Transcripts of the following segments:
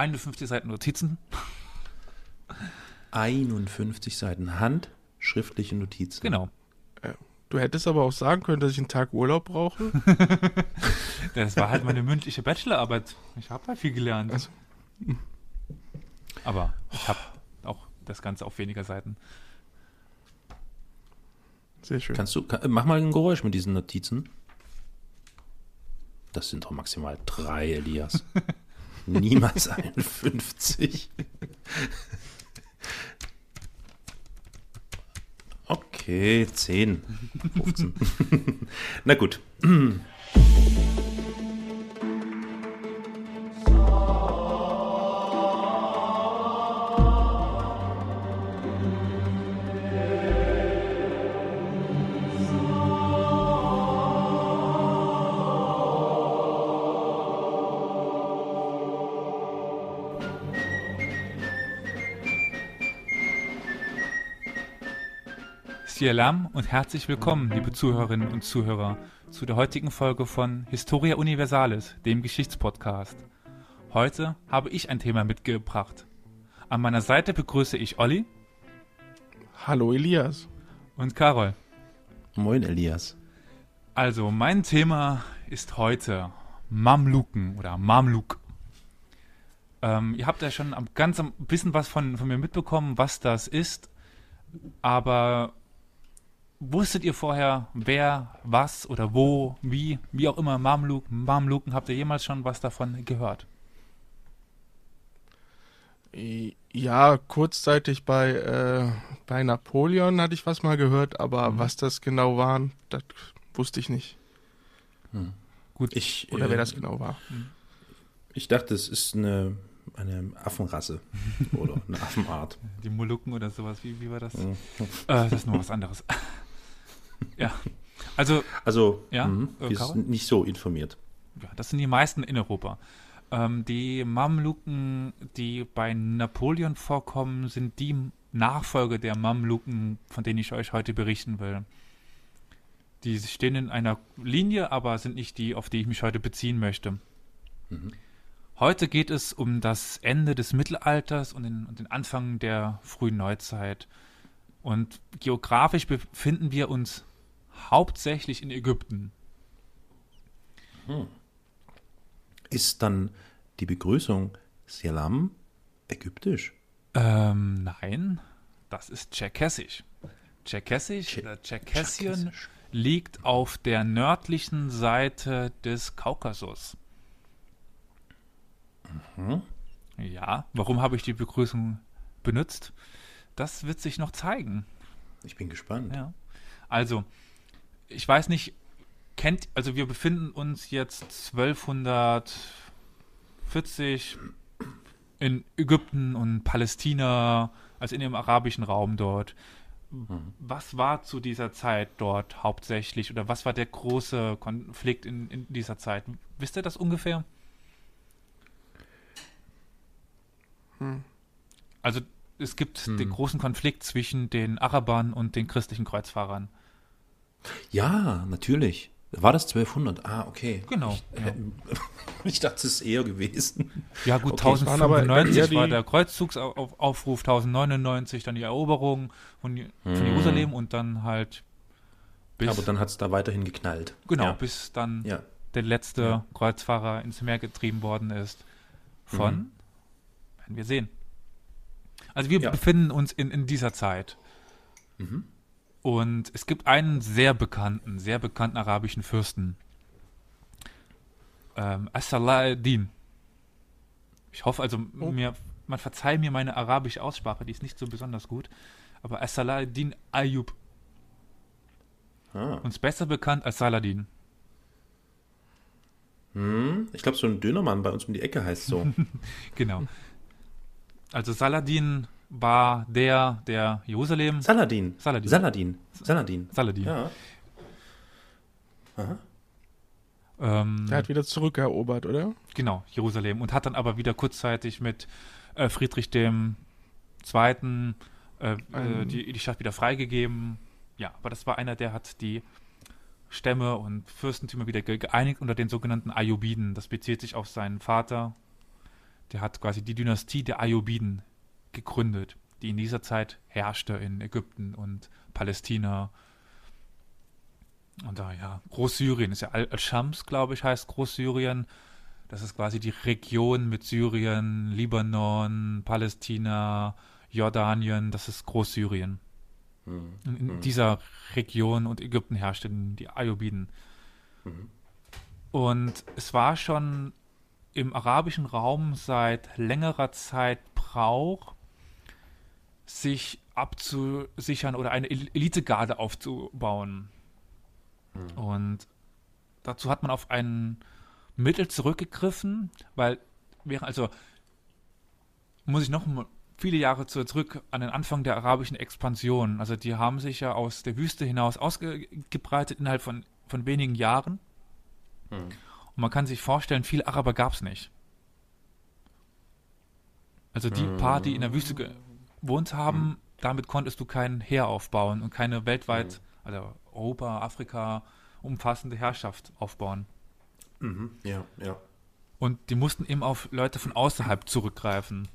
51 Seiten Notizen. 51 Seiten handschriftliche Notizen. Genau. Du hättest aber auch sagen können, dass ich einen Tag Urlaub brauche. Das war halt meine mündliche Bachelorarbeit. Ich habe halt viel gelernt. Also- Aber ich habe auch das Ganze auf weniger Seiten. Sehr schön. Kannst du, kann, mach mal ein Geräusch mit diesen Notizen. Das sind doch maximal drei, Elias. Niemals 51. Okay, 10. 15. Na gut. Salam und herzlich willkommen, liebe Zuhörerinnen und Zuhörer, zu der heutigen Folge von Historia Universalis, dem Geschichtspodcast. Heute habe ich ein Thema mitgebracht. An meiner Seite begrüße ich Olli Hallo Elias. und Carol. Moin, Elias. Also, mein Thema ist heute Mamluken oder Mamluk. Ähm, ihr habt ja schon am, ganz am bisschen was von, von mir mitbekommen, was das ist. Aber wusstet ihr vorher, wer, was oder wo, wie, wie auch immer Mamluk, Mamluken, habt ihr jemals schon was davon gehört? Ja, kurzzeitig bei, äh, bei Napoleon hatte ich was mal gehört, aber Mhm. was das genau waren, das wusste ich nicht. Gut, Ich, Oder äh, wer das genau war. ich dachte, es ist eine, eine Affenrasse oder eine Affenart. die Molukken oder sowas, wie, wie war das? Mhm. Äh, das ist nur was anderes. Ja, also Also, Ja, mhm, äh, sind nicht so informiert. Ja, das sind die meisten in Europa. Ähm, die Mamluken, die bei Napoleon vorkommen, sind die Nachfolger der Mamluken, von denen ich euch heute berichten will. Die stehen in einer Linie, aber sind nicht die, auf die ich mich heute beziehen möchte. Mhm. Heute geht es um das Ende des Mittelalters und den, und den Anfang der frühen Neuzeit. Und geografisch befinden wir uns hauptsächlich in Ägypten. Ist dann die Begrüßung Selam ägyptisch? Ähm, nein, das ist Tscherkessisch. Tscherkessisch Tsche- oder Tscherkessien Tscherkessisch. liegt auf der nördlichen Seite des Kaukasus. Mhm. Ja, warum habe ich die Begrüßung benutzt? Das wird sich noch zeigen. Ich bin gespannt. Ja. Also, ich weiß nicht, kennt, also wir befinden uns jetzt 1240 in Ägypten und Palästina, also in dem arabischen Raum dort. Was war zu dieser Zeit dort hauptsächlich oder was war der große Konflikt in, in dieser Zeit? Wisst ihr das ungefähr? Hm. Also es gibt Hm. den großen Konflikt zwischen den Arabern und den christlichen Kreuzfahrern. Ja, natürlich. War das 1200? Ah, okay. Genau, Ich, äh, ich dachte, es ist eher gewesen. Ja gut, Okay, es waren aber 1095 eher die- war der Kreuzzugsaufruf, 1099 dann die Eroberung von, von Mhm. Jerusalem und dann halt bis, Aber dann hat es da weiterhin geknallt. genau, Ja. bis dann ja. der letzte Ja. Kreuzfahrer ins Meer getrieben worden ist. Von, Mhm. werden wir sehen. Also wir befinden uns in, in dieser Zeit. Mhm. Und es gibt einen sehr bekannten, sehr bekannten arabischen Fürsten. Ähm, As-Salahuddin. Ich hoffe also, Oh. mir, man verzeiht mir meine arabische Aussprache, die ist nicht so besonders gut. Aber As-Salahuddin Ayyub, Ah. uns besser bekannt als Saladin. Hm. Ich glaube, so ein Dönermann bei uns um die Ecke heißt so. Genau. Also Saladin war der, der Jerusalem. Saladin. Saladin. Saladin. Saladin. Saladin. Ja. Aha. Ähm, Der hat wieder zurückerobert, oder? Genau, Jerusalem. Und hat dann aber wieder kurzzeitig mit äh, Friedrich dem Zweiten äh, äh, Ein- die, die Stadt wieder freigegeben. Ja, aber das war einer, der hat die Stämme und Fürstentümer wieder ge geeinigt unter den sogenannten Ayyubiden. Das bezieht sich auf seinen Vater, der hat quasi die Dynastie der Ayyubiden gegründet, die in dieser Zeit herrschte in Ägypten und Palästina. Und da, ja, Großsyrien ist ja Al-Shams, glaube ich, heißt Großsyrien. Das ist quasi die Region mit Syrien, Libanon, Palästina, Jordanien, das ist Großsyrien. Mhm. In, mhm. dieser Region und Ägypten herrschten die Ayyubiden. Mhm. Und es war schon im arabischen Raum seit längerer Zeit Brauch, sich abzusichern oder eine Elitegarde aufzubauen. Mhm. Und dazu hat man auf ein Mittel zurückgegriffen, weil während, also muss ich noch viele Jahre zurück an den Anfang der arabischen Expansion. Also die haben sich ja aus der Wüste hinaus ausgebreitet innerhalb von, von wenigen Jahren. Mhm. Und man kann sich vorstellen, viele Araber gab es nicht. Also die paar, die in der Wüste gewohnt haben, mhm. damit konntest du kein Heer aufbauen und keine weltweit, hm. also Europa, Afrika, umfassende Herrschaft aufbauen. Mhm. Ja, ja. Und die mussten eben auf Leute von außerhalb zurückgreifen.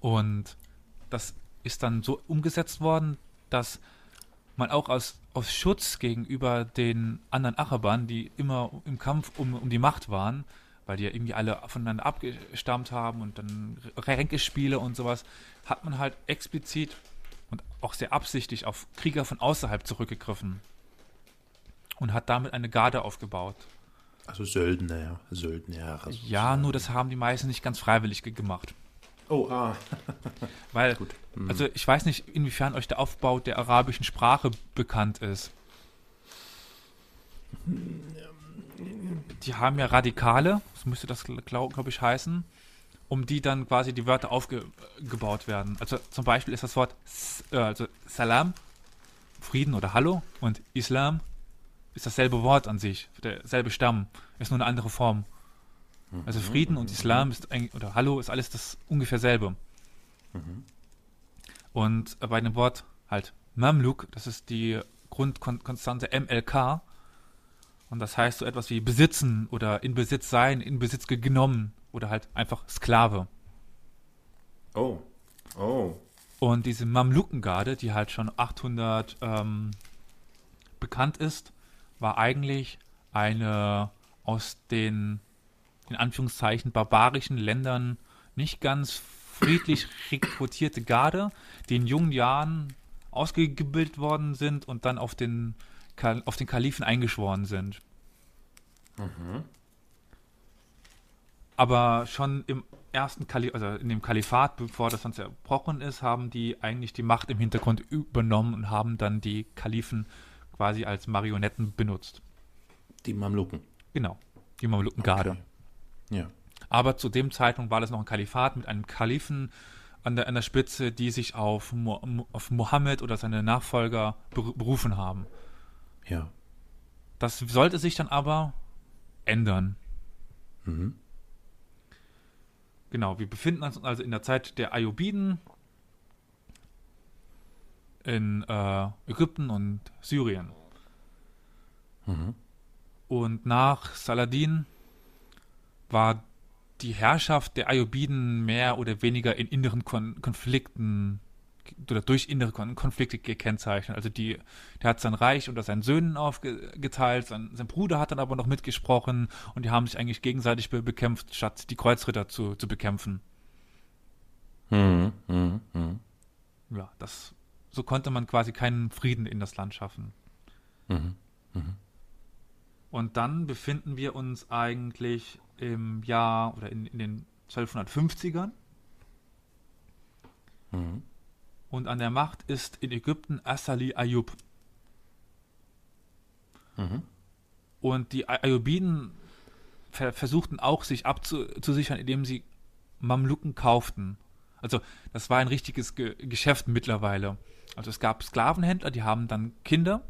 Und das ist dann so umgesetzt worden, dass man auch aus, aus Schutz gegenüber den anderen Arabern, die immer im Kampf um, um die Macht waren, weil die ja irgendwie alle voneinander abgestammt haben und dann Ränkespiele und sowas, hat man halt explizit und auch sehr absichtlich auf Krieger von außerhalb zurückgegriffen und hat damit eine Garde aufgebaut. Also Söldner, Söldner. Also ja, nur das haben die meisten nicht ganz freiwillig gemacht. Oh, ah. Weil, mhm. also ich weiß nicht, inwiefern euch der Aufbau der arabischen Sprache bekannt ist. Die haben ja Radikale, so müsste das, glaube glaub ich, heißen, um die dann quasi die Wörter aufgebaut werden. Also zum Beispiel ist das Wort äh, also Salam, Frieden oder Hallo, und Islam ist dasselbe Wort an sich, derselbe Stamm, ist nur eine andere Form. Also Frieden und Islam ist eigentlich, oder Hallo ist alles das ungefähr selbe. Und bei dem Wort halt Mamluk, das ist die Grundkonstante MLK. Und das heißt so etwas wie besitzen oder in Besitz sein, in Besitz genommen oder halt einfach Sklave. Oh. Oh. Und diese Mamlukengarde, die halt schon 800 ähm, bekannt ist, war eigentlich eine aus den in Anführungszeichen barbarischen Ländern nicht ganz friedlich rekrutierte Garde, die in jungen Jahren ausgebildet worden sind und dann auf den, auf den Kalifen eingeschworen sind. Mhm. Aber schon im ersten Kalif also in dem Kalifat, bevor das dann zerbrochen ist, haben die eigentlich die Macht im Hintergrund übernommen und haben dann die Kalifen quasi als Marionetten benutzt. Die Mamluken. Genau, die Mamlukengarde. Okay. Ja. Aber zu dem Zeitpunkt war das noch ein Kalifat mit einem Kalifen an der, an der Spitze, die sich auf, auf Mohammed oder seine Nachfolger berufen haben. Ja. Das sollte sich dann aber ändern. Mhm. Genau, wir befinden uns also in der Zeit der Ayyubiden in äh, Ägypten und Syrien. Mhm. Und nach Saladin war die Herrschaft der Ayyubiden mehr oder weniger in inneren Kon Konflikten oder durch innere Kon Konflikte gekennzeichnet. Also die, der hat sein Reich unter seinen Söhnen aufgeteilt, sein, sein, Bruder hat dann aber noch mitgesprochen und die haben sich eigentlich gegenseitig be bekämpft, statt die Kreuzritter zu, zu bekämpfen. Mhm, mh, mh. Ja, das, so konnte man quasi keinen Frieden in das Land schaffen. Mhm, mh. Und dann befinden wir uns eigentlich im Jahr oder in, in den 1250ern. Mhm. Und an der Macht ist in Ägypten Assali Ayub. Mhm. Und die Ayyubiden ver versuchten auch, sich abzusichern, indem sie Mamluken kauften. Also das war ein richtiges Ge Geschäft mittlerweile. Also es gab Sklavenhändler, die haben dann Kinder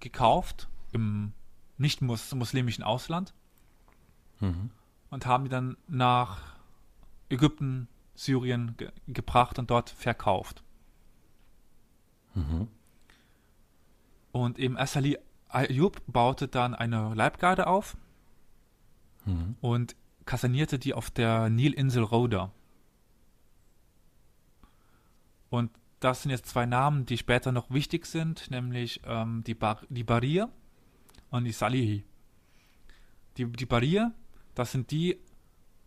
gekauft im nicht muslimischen Ausland mhm. und haben die dann nach Ägypten, Syrien ge gebracht und dort verkauft. Mhm. Und eben Asali Ayub baute dann eine Leibgarde auf mhm. und kasernierte die auf der Nilinsel Rhoda. Und das sind jetzt zwei Namen, die später noch wichtig sind, nämlich ähm, die, Bar die Barir und die Salihi. Die, die Barir, das sind die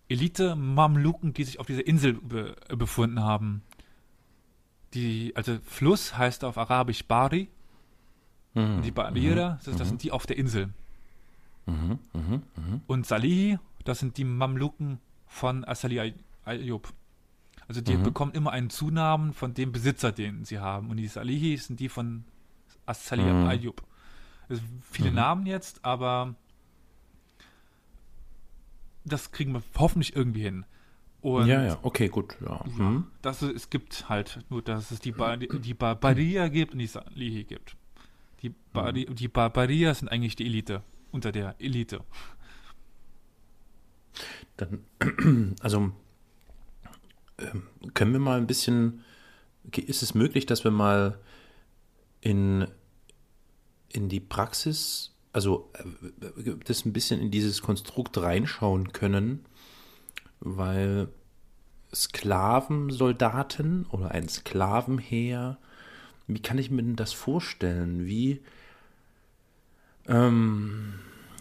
Elite-Mamluken, die sich auf dieser Insel be befunden haben. Die, also Fluss heißt auf Arabisch Bari. Mhm. Und die Barira, das, das sind die auf der Insel. Mhm. Mhm. Mhm. Und Salihi, das sind die Mamluken von Asali Ayyub. Also die Mhm. bekommen immer einen Zunamen von dem Besitzer, den sie haben. Und die Salihi sind die von Asali Mhm. Ayyub. Also viele Mhm. Namen jetzt, aber das kriegen wir hoffentlich irgendwie hin. Und Ja, ja, okay, gut. Ja. Mhm. das, ist- es gibt halt nur, dass es die, ba die Barbaria gibt und die Salihi gibt. Die, Bari die Barbaria sind eigentlich die Elite, unter der Elite. Dann, also, ähm, können wir mal ein bisschen, ist es möglich, dass wir mal in, in die Praxis, also äh, das ein bisschen in dieses Konstrukt reinschauen können, weil Sklavensoldaten oder ein Sklavenheer, wie kann ich mir denn das vorstellen? Wie ähm,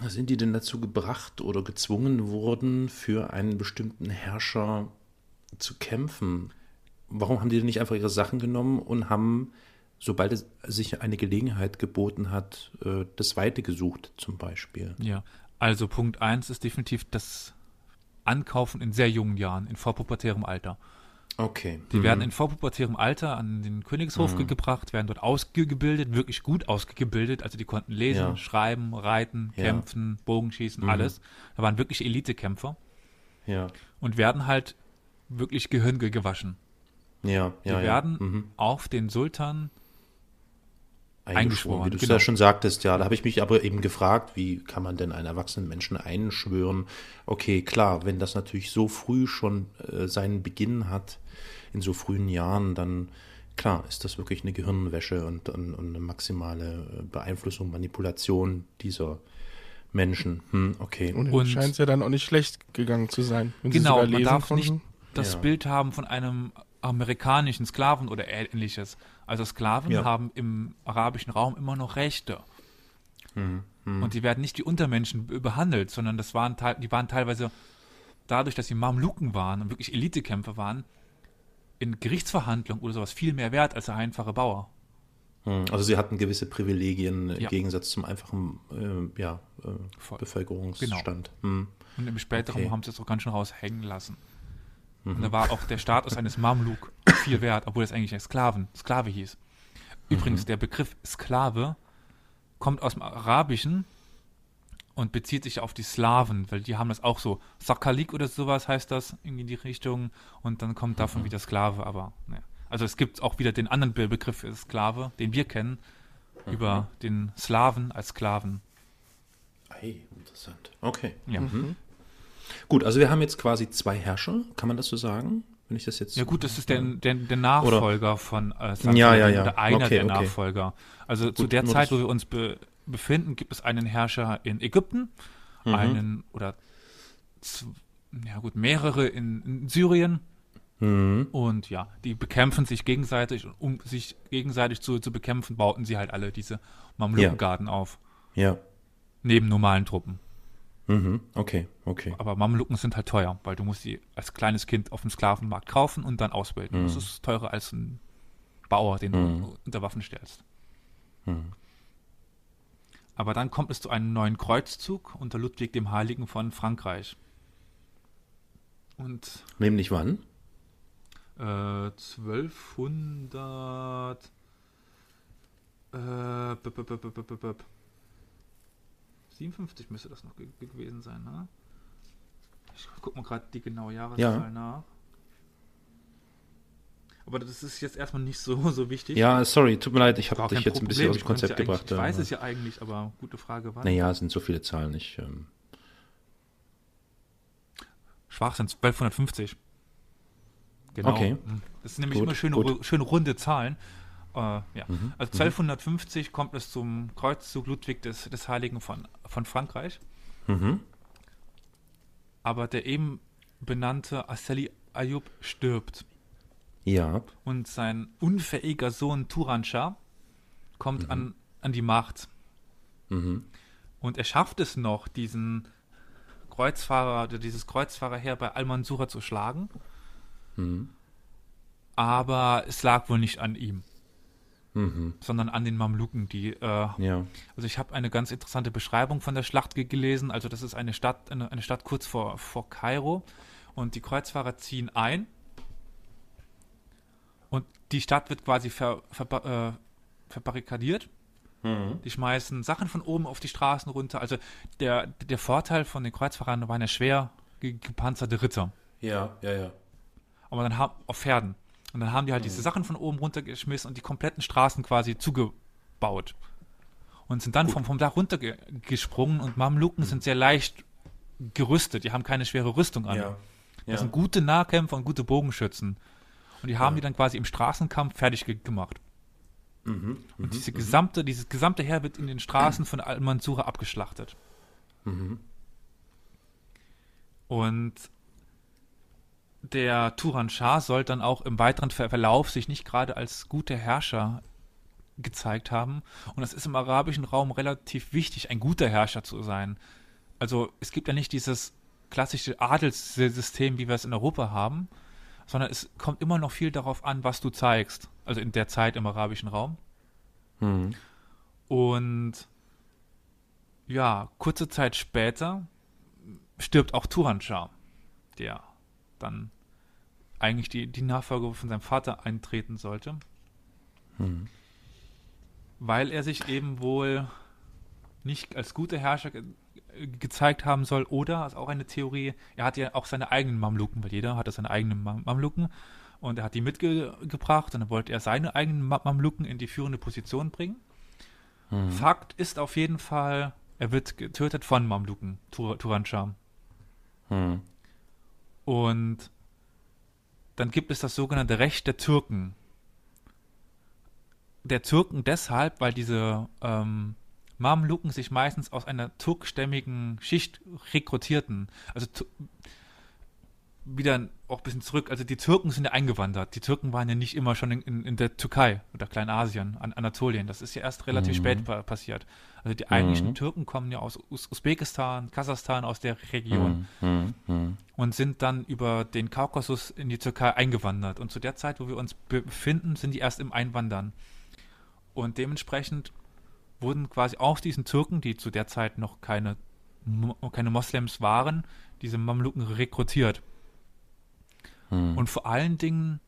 sind die denn dazu gebracht oder gezwungen worden, für einen bestimmten Herrscher zu kämpfen? Warum haben die denn nicht einfach ihre Sachen genommen und haben, sobald es sich eine Gelegenheit geboten hat, äh, das Weite gesucht, zum Beispiel? Ja, also Punkt 1 ist definitiv das Ankaufen in sehr jungen Jahren, in vorpubertärem Alter. Okay. Die werden in vorpubertärem Alter an den Königshof Mhm. gebracht, werden dort ausgebildet, wirklich gut ausgebildet. Also die konnten lesen, Ja. schreiben, reiten, Ja. kämpfen, Bogenschießen, Mhm. alles. Da waren wirklich Elitekämpfer Ja, und werden halt wirklich Gehirn gewaschen. ja, Die ja. werden ja. Mhm. auf den Sultan eingeschworen, wie du es genau. ja schon sagtest, ja. Da habe ich mich aber eben gefragt, wie kann man denn einen erwachsenen Menschen einschwören? Okay, klar, wenn das natürlich so früh schon äh, seinen Beginn hat, in so frühen Jahren, dann klar ist das wirklich eine Gehirnwäsche und, und, und eine maximale äh, Beeinflussung, Manipulation dieser Menschen. Hm, okay. Und, Und- scheint es ja dann auch nicht schlecht gegangen zu sein. Wenn sie Genau, man darf konnten. nicht das Ja. Bild haben von einem amerikanischen Sklaven oder ähnliches. Also Sklaven Ja. haben im arabischen Raum immer noch Rechte. Hm, hm. Und die werden nicht wie Untermenschen be- behandelt, sondern das waren, die waren teilweise dadurch, dass sie Mamluken waren und wirklich Elitekämpfer waren, in Gerichtsverhandlungen oder sowas viel mehr wert als der einfache Bauer. Hm. Also sie hatten gewisse Privilegien im Ja. Gegensatz zum einfachen äh, ja, äh. Bevölkerungsstand. Hm. Und im späteren Okay. haben sie es auch ganz schön raushängen lassen. Und Mhm. da war auch der Status eines Mamluk viel wert, obwohl es eigentlich ein Sklaven, Sklave hieß. Übrigens, Mhm. der Begriff Sklave kommt aus dem Arabischen und bezieht sich auf die Slawen, weil die haben das auch so. Sakalik oder sowas heißt das, irgendwie in die Richtung. Und dann kommt Mhm. davon wieder Sklave, aber naja. Also es gibt auch wieder den anderen Be Begriff für Sklave, den wir kennen, Mhm. über den Slaven als Sklaven. Ei, interessant. Okay. Ja. Mhm. Gut, also wir haben jetzt quasi zwei Herrscher, kann man das so sagen? Wenn ich das jetzt. Ja gut, das ist der, der, der Nachfolger von äh, Sanktionen Ja, ja, ja. oder einer Okay, der okay. Nachfolger. Also zu Gut, der nur Zeit, wo wir uns be befinden, gibt es einen Herrscher in Ägypten, Mhm. einen oder ja gut, mehrere in, in Syrien Mhm. und ja, die bekämpfen sich gegenseitig und um sich gegenseitig zu, zu bekämpfen, bauten sie halt alle diese Mamlukengarden auf, Ja. neben normalen Truppen. Mhm. Okay, okay. Aber Mamluken sind halt teuer, weil du musst sie als kleines Kind auf dem Sklavenmarkt kaufen und dann ausbilden. Mhm. Das ist teurer als ein Bauer, den Mhm. du unter Waffen stellst. Mhm. Aber dann kommt es zu einem neuen Kreuzzug unter Ludwig dem Heiligen von Frankreich. Und Nämlich wann? äh, 1200 äh, b- b- b- b- b- b- b- 57 müsste das noch ge ge- gewesen sein, ne? Ich guck mal gerade die genaue Jahreszahl Ja. nach. Aber das ist jetzt erstmal nicht so, so wichtig. Ja, sorry, tut mir leid, ich habe dich jetzt ein bisschen aus dem Konzept ja gebracht. Ich weiß ja. es ja eigentlich, aber gute Frage war. Naja, es sind so viele Zahlen nicht. Ähm, Schwach sind 1250. Genau. Okay. Das sind nämlich Gut, immer schöne, gut. schöne runde Zahlen. Äh, ja. Mhm, Also 1250 kommt es zum Kreuzzug Ludwig des, des Heiligen von, von Frankreich. mhm. aber der eben benannte Asseli Ayub stirbt. Ja. Und sein unfähiger Sohn Turanshah kommt mhm. an, an die Macht. Mhm. Und er schafft es noch, diesen Kreuzfahrer, dieses Kreuzfahrerheer bei Al-Mansura zu schlagen. Mhm. Aber es lag wohl nicht an ihm. Mhm. sondern an den Mamluken, die äh, ja. also ich habe eine ganz interessante Beschreibung von der Schlacht gelesen. Also das ist eine Stadt, eine, eine Stadt kurz vor, vor Kairo und die Kreuzfahrer ziehen ein und die Stadt wird quasi ver, ver, äh, verbarrikadiert. Mhm. Die schmeißen Sachen von oben auf die Straßen runter. Also der, der Vorteil von den Kreuzfahrern waren ja schwer gepanzerte Ritter. Ja, ja, ja. Aber dann haben auf Pferden. Und dann haben die halt mhm. diese Sachen von oben runtergeschmissen und die kompletten Straßen quasi zugebaut. Und sind dann vom, vom Dach runtergesprungen und Mamluken mhm. sind sehr leicht gerüstet. Die haben keine schwere Rüstung an. Ja. Das ja. sind gute Nahkämpfer und gute Bogenschützen. Und die haben ja. die dann quasi im Straßenkampf fertig ge gemacht. Mhm, und mhm, diese mhm. gesamte, dieses gesamte Heer wird in den Straßen von Al-Mansura abgeschlachtet. Mhm. Und der Turan Shah soll dann auch im weiteren Verlauf sich nicht gerade als guter Herrscher gezeigt haben. Und es ist im arabischen Raum relativ wichtig, ein guter Herrscher zu sein. Also es gibt ja nicht dieses klassische Adelssystem, wie wir es in Europa haben, sondern es kommt immer noch viel darauf an, was du zeigst. Also in der Zeit im arabischen Raum. Mhm. Und ja, kurze Zeit später stirbt auch Turanshah, der dann eigentlich die, die Nachfolge von seinem Vater eintreten sollte. Mhm. Weil er sich eben wohl nicht als guter Herrscher ge gezeigt haben soll oder, ist auch eine Theorie, er hat ja auch seine eigenen Mamluken, weil jeder hatte seine eigenen Mam Mamluken und er hat die mitgebracht und dann wollte er seine eigenen Mamluken in die führende Position bringen. Mhm. Fakt ist auf jeden Fall, er wird getötet von Mamluken, Tur Turanshah. Mhm. Und dann gibt es das sogenannte Recht der Türken. Der Türken deshalb, weil diese ähm, Mamluken sich meistens aus einer turkstämmigen Schicht rekrutierten. Also wieder auch ein bisschen zurück. Also die Türken sind ja eingewandert. Die Türken waren ja nicht immer schon in, in, in der Türkei oder Kleinasien, an Anatolien. Das ist ja erst relativ mhm. spät pa passiert. Also die eigentlichen mhm. Türken kommen ja aus Us Usbekistan, Kasachstan, aus der Region mhm. mhm. und sind dann über den Kaukasus in die Türkei eingewandert. Und zu der Zeit, wo wir uns befinden, sind die erst im Einwandern. Und dementsprechend wurden quasi aus diesen Türken, die zu der Zeit noch keine, keine Moslems waren, diese Mamluken rekrutiert. Hm. Und vor allen Dingen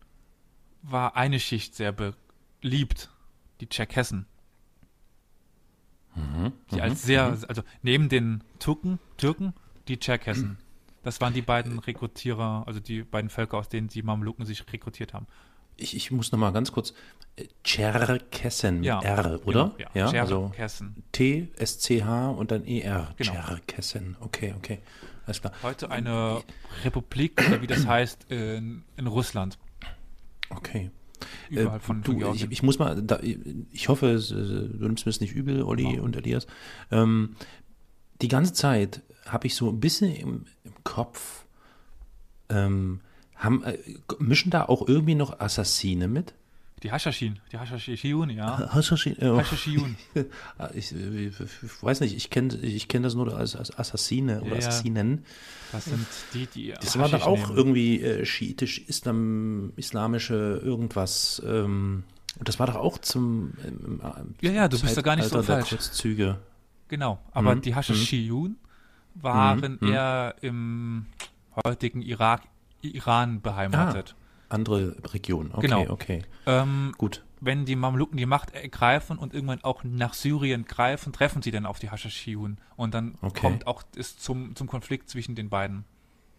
war eine Schicht sehr beliebt, die Tscherkessen. Mhm. Die mhm. als sehr, mhm. also neben den Türken, Türken, die Tscherkessen. Das waren die beiden Rekrutierer, also die beiden Völker, aus denen die Mamluken sich rekrutiert haben. Ich, ich muss noch mal ganz kurz. Äh, Tscherkessen, ja, R, oder? Genau, ja, ja also T, S, C, H und dann E, R. Genau. Tscherkessen, okay, okay. Alles klar. Heute eine Republik, oder wie das heißt, in, in Russland. Okay. Überall äh, von, du, ich, ich, muss mal, da, ich hoffe, du nimmst mir es nicht übel, Olli wow. und Elias. Ähm, die ganze Zeit habe ich so ein bisschen im, im Kopf, ähm, haben, äh, mischen da auch irgendwie noch Assassine mit? Die Hashashin, die Hashashin, ja. Hashashin, äh, Hashashin. ich, ich, weiß nicht, ich kenne ich kenn das nur als, als Assassine oder ja, Assassinen. Das sind die, die. Das war dann auch nehmen. irgendwie äh, schiitisch, Islam, islamische irgendwas. Ähm, und das war doch auch zum. Ähm, ja, ja, du Zeit bist da gar nicht so falsch. Kurzzüge. Genau, aber mhm. die Hashashiyun mhm. waren mhm. eher im heutigen Irak, Iran beheimatet. Ah andere Region. Okay, genau. okay. Ähm, Gut. Wenn die Mamluken die Macht ergreifen und irgendwann auch nach Syrien greifen, treffen sie dann auf die Hashashiyun. Und dann okay. kommt auch es zum, zum Konflikt zwischen den beiden.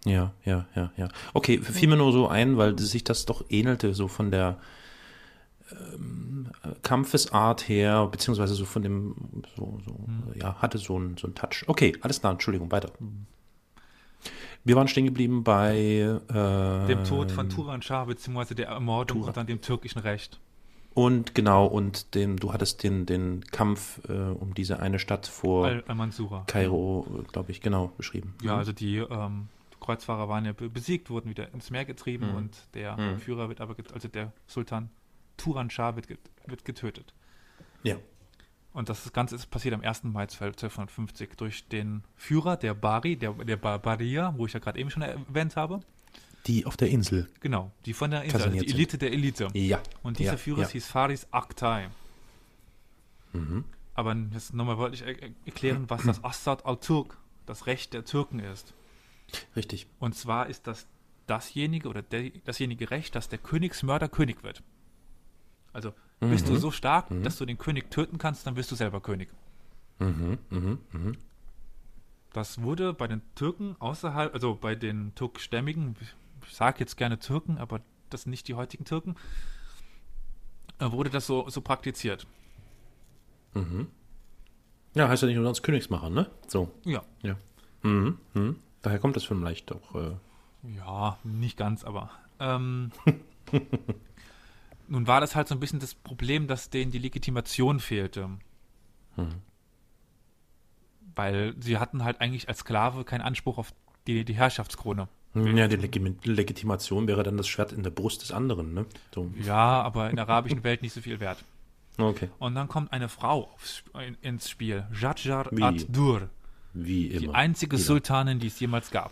Ja, ja, ja, ja. Okay, fiel mir nur so ein, weil sich das doch ähnelte, so von der ähm, Kampfesart her, beziehungsweise so von dem, so, so hm. ja, hatte so einen so Touch. Okay, alles klar, Entschuldigung, weiter. Hm. Wir waren stehen geblieben bei äh, dem Tod von Turan Shah, beziehungsweise der Ermordung Turan. und dann dem türkischen Recht. Und genau, und dem, du hattest den, den Kampf äh, um diese eine Stadt vor Al Al Kairo, glaube ich, genau, beschrieben. Ja, mhm. also die ähm, Kreuzfahrer waren ja be- besiegt, wurden wieder ins Meer getrieben Mhm. und der Mhm. Führer wird aber, also der Sultan Turan Shah wird, get- wird getötet. Ja. Und das Ganze ist passiert am 1. Mai 12 1250 durch den Führer, der Bari, der, der Barbaria, wo ich ja gerade eben schon erwähnt habe. Die auf der Insel. Genau, die von der Insel, also die Kaserniert sind. Elite der Elite. Ja. Und dieser ja, Führer ja. hieß Faris Aktay. Mhm. Aber jetzt nochmal wollte ich er- erklären, was das Assad al-Turk, das Recht der Türken ist. Richtig. Und zwar ist das dasjenige oder der, dasjenige Recht, dass der Königsmörder König wird. Also bist du Mhm. so stark, Mhm. dass du den König töten kannst, dann bist du selber König. Mhm. Mhm. Mhm. Das wurde bei den Türken außerhalb, also bei den turkstämmigen, ich sage jetzt gerne Türken, aber das sind nicht die heutigen Türken, äh, wurde das so, so praktiziert. Mhm. Ja, heißt ja nicht umsonst Königsmacher, ne? So. Ja. Ja. Mhm. Mhm. Daher kommt das vielleicht auch. Äh, Ja, nicht ganz, aber. Ähm, nun war das halt so ein bisschen das Problem, dass denen die Legitimation fehlte. Mhm. Weil sie hatten halt eigentlich als Sklave keinen Anspruch auf die, die Herrschaftskrone. ja, die Legim Legitimation wäre dann das Schwert in der Brust des anderen, ne? So. Ja, aber in der arabischen Welt nicht so viel wert. Okay. Und dann kommt eine Frau aufs, in, ins Spiel, Jadjar ad-Dur, Wie die immer. einzige Wieder. Sultanin, die es jemals gab.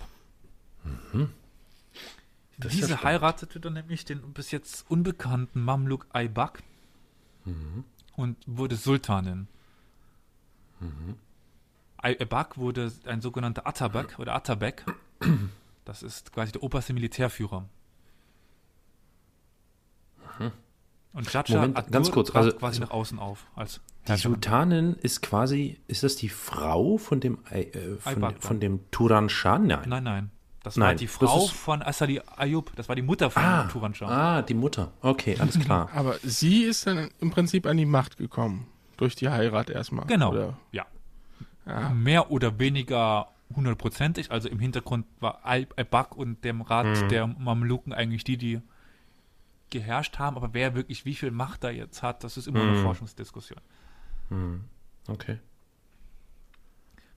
Das ja Diese spannend. heiratete dann nämlich den bis jetzt unbekannten Mamluk Aybak Mhm. und wurde Sultanin. Mhm. Aybak wurde ein sogenannter Atabek oder Atabek. Das ist quasi der oberste Militärführer. Und Mhm. Moment, ad-Dur ganz kurz, also- quasi nach außen auf als Die. Sultanin ist quasi, ist das die Frau von dem, Ei- äh, von, von dem Turan Shah? Nein. Nein, nein. Das Nein, war die das Frau ist- von Asadi Ayub. Das war die Mutter von Ah, Turan Shah. ah, die Mutter. Okay, alles klar. Aber sie ist dann im Prinzip an die Macht gekommen. Durch die Heirat erstmal. Genau. Oder? Ja. Ja. Mehr oder weniger hundertprozentig. Also im Hintergrund war Aybak und dem Rat Mhm. der Mamluken eigentlich die, die geherrscht haben. Aber wer wirklich wie viel Macht da jetzt hat, das ist immer eine Mhm. Forschungsdiskussion. Hm. Okay.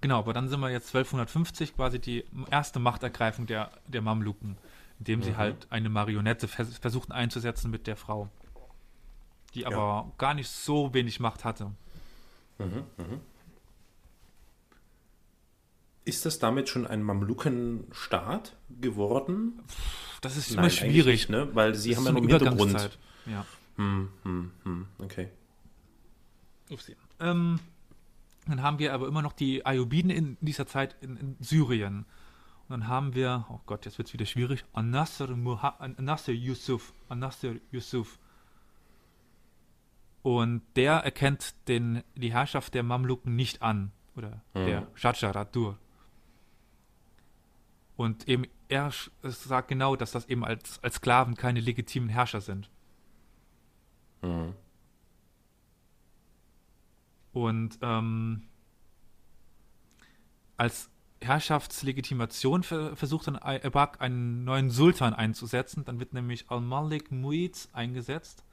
Genau, aber dann sind wir jetzt 1250 quasi die erste Machtergreifung der, der Mamluken, indem Mhm. sie halt eine Marionette vers versuchten einzusetzen mit der Frau, die aber gar nicht so wenig Macht hatte. Ist das damit schon ein Mamlukenstaat geworden? Das ist Nein, immer schwierig. nicht, ne? Weil sie Das haben ja im Hintergrund. Ja. Hm, hm, hm, okay. Ähm, dann haben wir aber immer noch die Ayubiden in dieser Zeit in, in Syrien. Und dann haben wir, oh Gott, jetzt wird es wieder schwierig, An-Nasr, Muha- An-Nasr Yusuf. An-Nasr Yusuf. Und der erkennt den, die Herrschaft der Mamluken nicht an. Oder der Shajaradur. Und eben er sagt genau, dass das eben als, als Sklaven keine legitimen Herrscher sind. Hm. Und ähm, als Herrschaftslegitimation ver versucht dann Aybak einen neuen Sultan einzusetzen. Dann wird nämlich Al-Malik Muiz eingesetzt.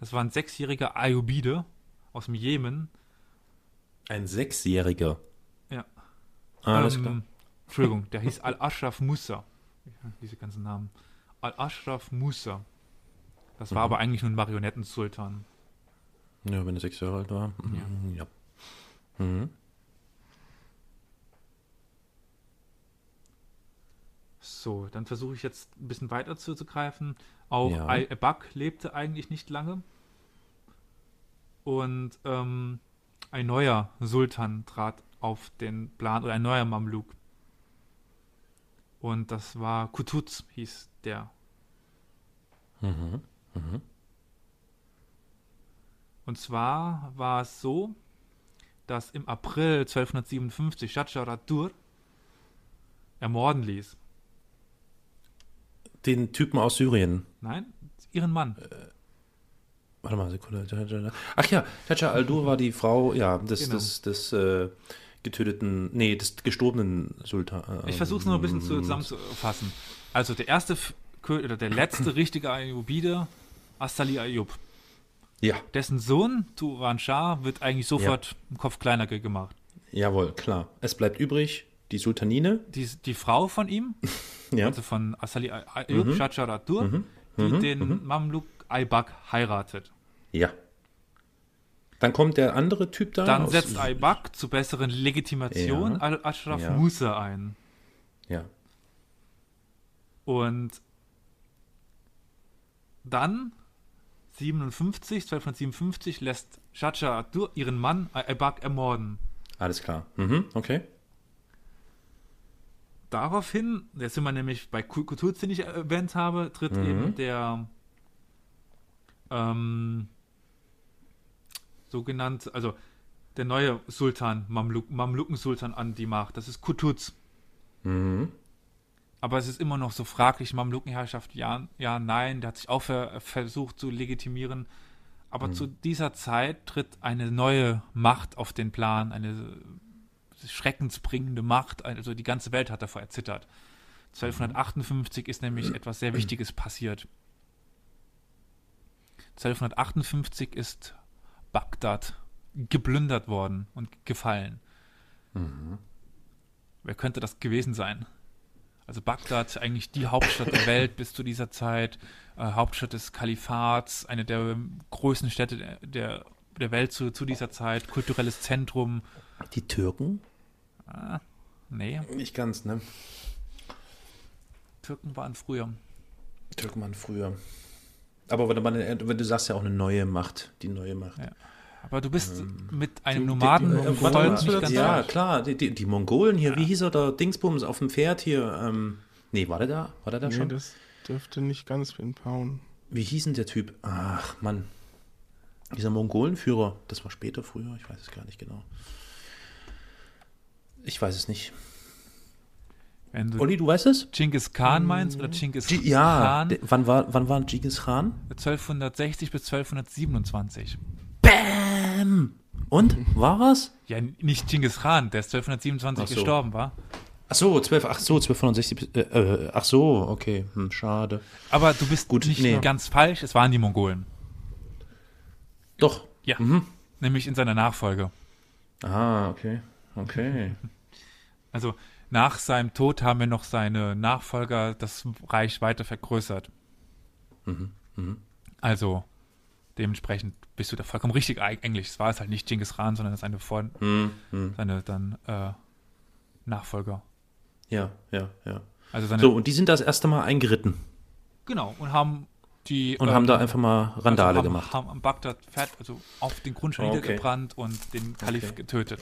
Das war ein sechsjähriger Ayubide aus dem Jemen. Ein Sechsjähriger. Ja. Ah, alles Ähm, klar. Entschuldigung, der hieß Al-Ashraf Musa. Ja, diese ganzen Namen. Al-Ashraf Musa. Das war Mhm. aber eigentlich nur ein Marionettensultan. Ja, wenn er sechs Jahre alt war. Mhm, Ja. Mhm. So, dann versuche ich jetzt ein bisschen weiter zuzugreifen. Auch Ja. Aybak lebte eigentlich nicht lange. Und ähm, ein neuer Sultan trat auf den Plan, oder ein neuer Mamluk. Und das war Kutuz, hieß der. Mhm. Mhm. Und zwar war es so, dass im April 1257 Shadjaradur ermorden ließ. Den Typen aus Syrien. Nein, ihren Mann. Warte mal, Sekunde. Ach ja, Tacha Al-Dur war die Frau, ja, des, Genau. des, des äh, getöteten, nee, des gestorbenen Sultan. ähm, Ich versuche es noch ein bisschen zusammenzufassen. Also der erste oder der letzte richtige Ayubide, Astali Ayub. Ja, Dessen Sohn, Turan Shah, wird eigentlich sofort im Kopf kleiner ge- gemacht. jawohl, klar. Es bleibt übrig die Sultanine, die, die Frau von ihm, ja. also von Asali Ayub Mhm. Shacharatur, die den Mamluk Aybak heiratet. Ja. Dann kommt der andere Typ da. Dann setzt Aybak zur besseren Legitimation Ja. Al-Ashraf Ja. Musa ein. Ja. Und dann 57, 1257 lässt Shacha Adur ihren Mann Aybak ermorden. Alles klar. Mhm. Okay. Daraufhin, jetzt sind wir nämlich bei Ku- Kutuz, den ich erwähnt habe, tritt Mhm. eben der ähm, sogenannte, also der neue Sultan, Mamluk, Mamluken-Sultan an die Macht. Das ist Kutuz. Mhm. Aber es ist immer noch so fraglich, Mamlukenherrschaft, ja, ja, nein, der hat sich auch ver versucht zu legitimieren. Aber Mhm. zu dieser Zeit tritt eine neue Macht auf den Plan, eine schreckensbringende Macht, also die ganze Welt hat davor erzittert. 1258 ist nämlich etwas sehr Wichtiges passiert. 1258 ist Bagdad geplündert worden und gefallen. Wer könnte das gewesen sein? Also Bagdad, eigentlich die Hauptstadt der Welt bis zu dieser Zeit, äh, Hauptstadt des Kalifats, eine der größten Städte der, der, der Welt zu, zu dieser Zeit, kulturelles Zentrum. Die Türken? Nee, Nicht ganz, ne? Türken waren früher. Türken waren früher. Aber wenn man, wenn du sagst ja auch eine neue Macht, die neue Macht. Ja. Aber du bist mit einem Die- Nomadenvolk die- warte mal, nicht ganz Ja, falsch. klar, die, die, die Mongolen hier, wie hieß er da, Dingsbums auf dem Pferd hier, ähm, nee, war der da? War der da Nee, schon? das dürfte nicht ganz hinpauen. Wie hieß denn der Typ? Ach, Mann. Dieser Mongolenführer, das war später, früher, ich weiß es gar nicht genau. Ich weiß es nicht. Wenn du Olli, du weißt es? Genghis Khan meinst oder Genghis G ja, Khan, der, wann war, wann war Genghis Khan? 1260 bis 1227. Bäm! Und? War was? Ja, nicht Genghis Khan, der ist 1227 Ach so. gestorben war. Ach so, 12, ach so, 1260, bis- äh, äh, ach so, okay, hm, schade. Aber du bist Gut, nicht nee. ganz falsch, es waren die Mongolen. Doch. Ja, Mhm. nämlich in seiner Nachfolge. Ah, okay, okay. Also nach seinem Tod haben wir noch seine Nachfolger das Reich weiter vergrößert. Mhm, Also dementsprechend bist du da vollkommen richtig eigentlich. Es war es halt nicht Genghis Khan, sondern seine, Vor Hm, hm. seine dann äh, Nachfolger. Ja, ja, ja. Also seine So, und die sind das erste Mal eingeritten genau und haben die und ähm, haben da einfach mal Randale also haben, gemacht. Haben am Bagdad Pferd, also auf den Grundstein Okay. niedergebrannt und den Kalif Okay. getötet.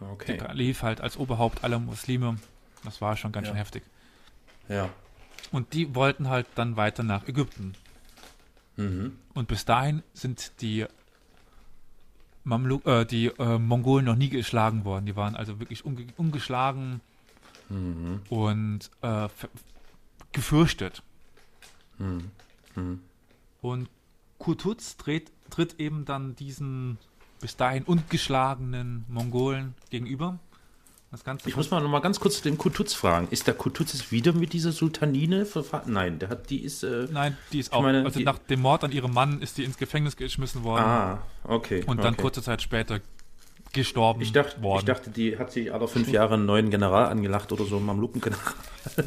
Okay. Der Kalif halt als Oberhaupt aller Muslime. Das war schon ganz Ja. schön heftig. Ja. Und die wollten halt dann weiter nach Ägypten. Mhm. Und bis dahin sind die Mamluk, äh, die äh, Mongolen noch nie geschlagen worden. Die waren also wirklich unge ungeschlagen Mhm. und äh, gefürchtet. Mhm. Mhm. Und Kutuz tritt, tritt eben dann diesen bis dahin ungeschlagenen Mongolen gegenüber. Das Ganze Ich muss mal noch mal ganz kurz den Kutuz fragen. Ist der Kutuz jetzt wieder mit dieser Sultanine verfahren? Nein, der hat, die ist, äh, Nein, die ist auch. meine, also nach dem Mord an ihrem Mann ist die ins Gefängnis geschmissen worden ah, okay. und dann okay. kurze Zeit später gestorben Ich dachte, worden. ich dachte, die hat sich alle fünf Jahre einen neuen General angelacht oder so, einen Mamluken-General.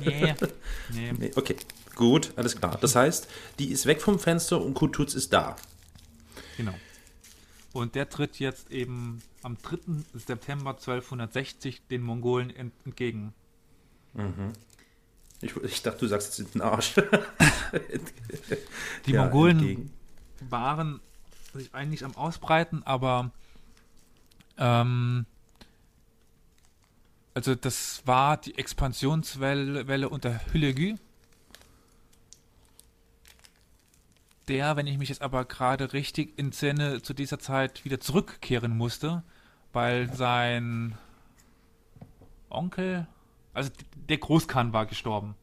nee, nee. Nee, okay, gut, alles klar. Das heißt, die ist weg vom Fenster und Kutuz ist da. Genau. Und der tritt jetzt eben am 3. September 1260 den Mongolen ent entgegen. Ich, ich dachte, du sagst jetzt in den Arsch. Die Ja, Mongolen entgegen. waren sich eigentlich am Ausbreiten, aber ähm, also das war die Expansionswelle Welle unter Hülegü. Der, wenn ich mich jetzt aber gerade richtig entsinne, zu dieser Zeit wieder zurückkehren musste, weil sein Onkel, also der Großkhan war gestorben.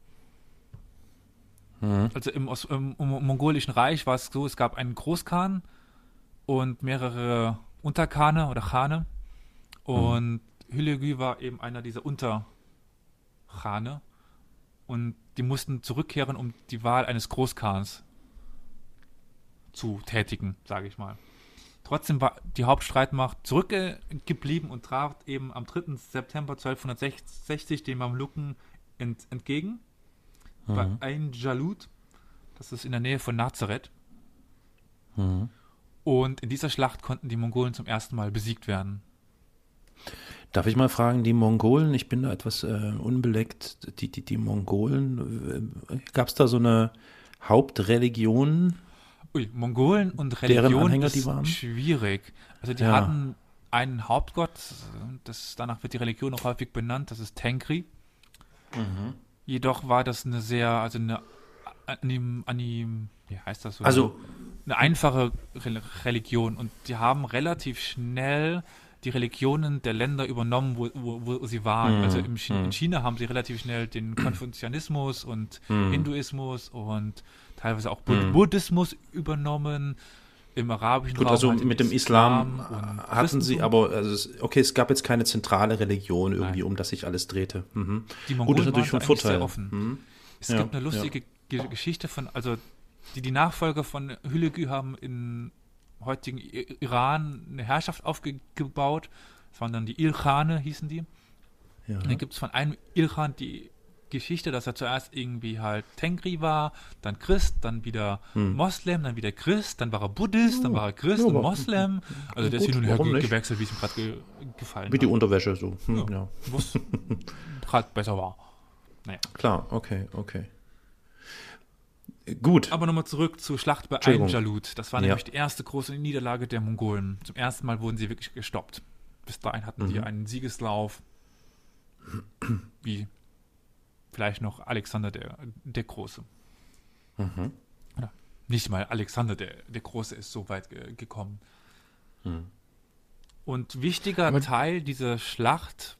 Also im, im, im mongolischen Reich war es so, es gab einen Großkhan und mehrere Unterkhane oder Khane. Und Hülegü war eben einer dieser Unterkhane. Und die mussten zurückkehren, um die Wahl eines Großkhans zu tätigen, sage ich mal. Trotzdem war die Hauptstreitmacht zurückgeblieben und trat eben am 3. September 1260 den Mamluken ent, entgegen mhm. bei Ein Jalut. Das ist in der Nähe von Nazareth. Mhm. Und in dieser Schlacht konnten die Mongolen zum ersten Mal besiegt werden. Darf ich mal fragen, die Mongolen, ich bin da etwas äh, unbeleckt, die, die, die Mongolen, äh, gab es da so eine Hauptreligion? Ui, Mongolen und Religion Anhänger, ist schwierig. Also die ja. hatten einen Hauptgott, das, danach wird die Religion auch häufig benannt, das ist Tenkri. Mhm. Jedoch war das eine sehr, also eine anim, anim, wie heißt das so? Also eine einfache Religion und die haben relativ schnell die Religionen der Länder übernommen, wo, wo, wo sie waren. Mm, also im, mm. in China haben sie relativ schnell den Konfuzianismus und mm. Hinduismus und teilweise auch Bud Buddhismus übernommen. Im arabischen Gut, Raum also halt mit dem Islam, Islam hatten sie aber, also okay, es gab jetzt keine zentrale Religion irgendwie, Nein. um das sich alles drehte. Mhm. Die Mongolen Gut, ist natürlich von Vorteil. offen. Mhm. Es ja, gibt eine lustige ja. Geschichte von, also die, die Nachfolger von Hülegü haben in heutigen Iran eine Herrschaft aufgebaut. Das waren dann die Ilkhane, hießen die. Ja. Dann gibt es von einem Ilkhan die Geschichte, dass er zuerst irgendwie halt Tengri war, dann Christ, dann wieder hm. Moslem, dann wieder Christ, dann war er Buddhist, dann war er Christ ja, und Moslem. Also der ist hin und her ge gewechselt, wie es ihm gerade ge gefallen Wie hat. die Unterwäsche so. Hm, ja. ja. Was gerade besser war. Naja. Klar, okay, okay. Gut. Aber nochmal zurück zur Schlacht bei Ain Jalut. Das war ja. nämlich die erste große Niederlage der Mongolen. Zum ersten Mal wurden sie wirklich gestoppt. Bis dahin hatten mhm. die einen Siegeslauf, wie vielleicht noch Alexander der, der Große. Mhm. Oder nicht mal Alexander der, der Große ist so weit ge gekommen. Mhm. Und wichtiger Aber Teil dieser Schlacht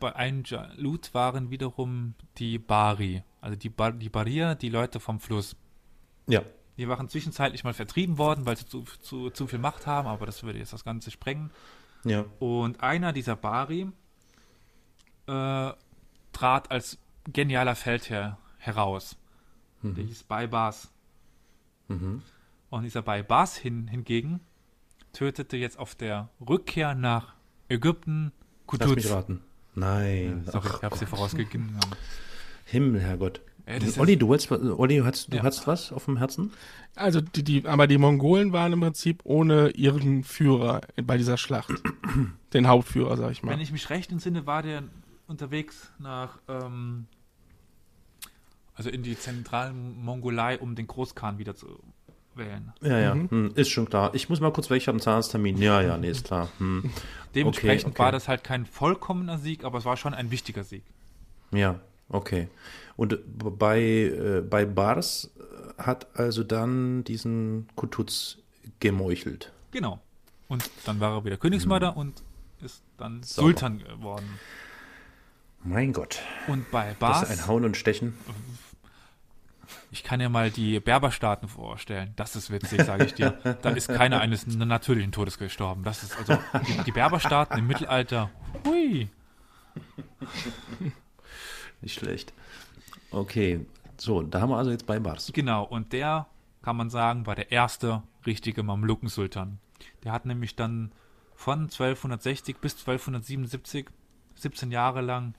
bei Ain Jalut waren wiederum die Bari, also die, Bar die Barrier, die Leute vom Fluss. Ja. Die waren zwischenzeitlich mal vertrieben worden, weil sie zu, zu, zu viel Macht haben, aber das würde jetzt das Ganze sprengen. Ja. Und einer dieser Bari äh, trat als genialer Feldherr heraus. Mhm. Der hieß Baibas. Mhm. Und dieser Baibas hin, hingegen tötete jetzt auf der Rückkehr nach Ägypten Kutuz. Lass mich raten. Nein. Sorry, Ach, ich habe sie vorausgegeben. Himmel, Herrgott. Äh, Olli, du, hast, Olli, hast, du ja. hast was auf dem Herzen? Also, die, die, aber die Mongolen waren im Prinzip ohne ihren Führer bei dieser Schlacht. Den Hauptführer, sag ich mal. Wenn ich mich recht entsinne, war der unterwegs nach, ähm, also in die zentralen Mongolei, um den Großkhan wieder zu wählen. Ja, ja, mhm. hm, ist schon klar. Ich muss mal kurz weg, ich habe einen Zahnarzttermin. Ja, ja, nee, ist klar. Hm. Dementsprechend okay, okay. war das halt kein vollkommener Sieg, aber es war schon ein wichtiger Sieg. Ja, okay. Und bei, äh, bei Bars hat also dann diesen Kutuz gemeuchelt. Genau. Und dann war er wieder Königsmörder hm. und ist dann Sauber. Sultan geworden. Mein Gott. Und bei Bars. Das ist ein Hauen und Stechen. Ich kann dir mal die Berberstaaten vorstellen. Das ist witzig, sage ich dir. Da ist keiner eines natürlichen Todes gestorben. Das ist also die, die Berberstaaten im Mittelalter. Hui. Nicht schlecht. Okay, so, da haben wir also jetzt bei Bars. Genau, und der, kann man sagen, war der erste richtige Mamlukensultan. Der hat nämlich dann von 1260 bis 1277, 17 Jahre lang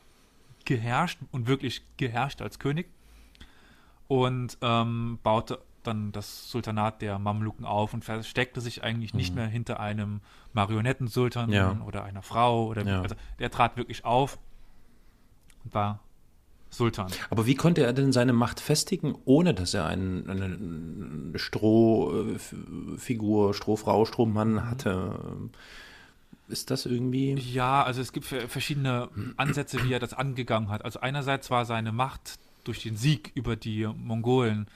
geherrscht und wirklich geherrscht als König und ähm, baute dann das Sultanat der Mamluken auf und versteckte sich eigentlich nicht mhm. mehr hinter einem Marionettensultan ja. oder einer Frau oder ja. also der trat wirklich auf und war Sultan. Aber wie konnte er denn seine Macht festigen, ohne dass er einen, eine Strohfigur, Strohfrau, Strohmann hatte? Ist das irgendwie? Ja, also es gibt verschiedene Ansätze, wie er das angegangen hat. Also einerseits war seine Macht durch den Sieg über die Mongolen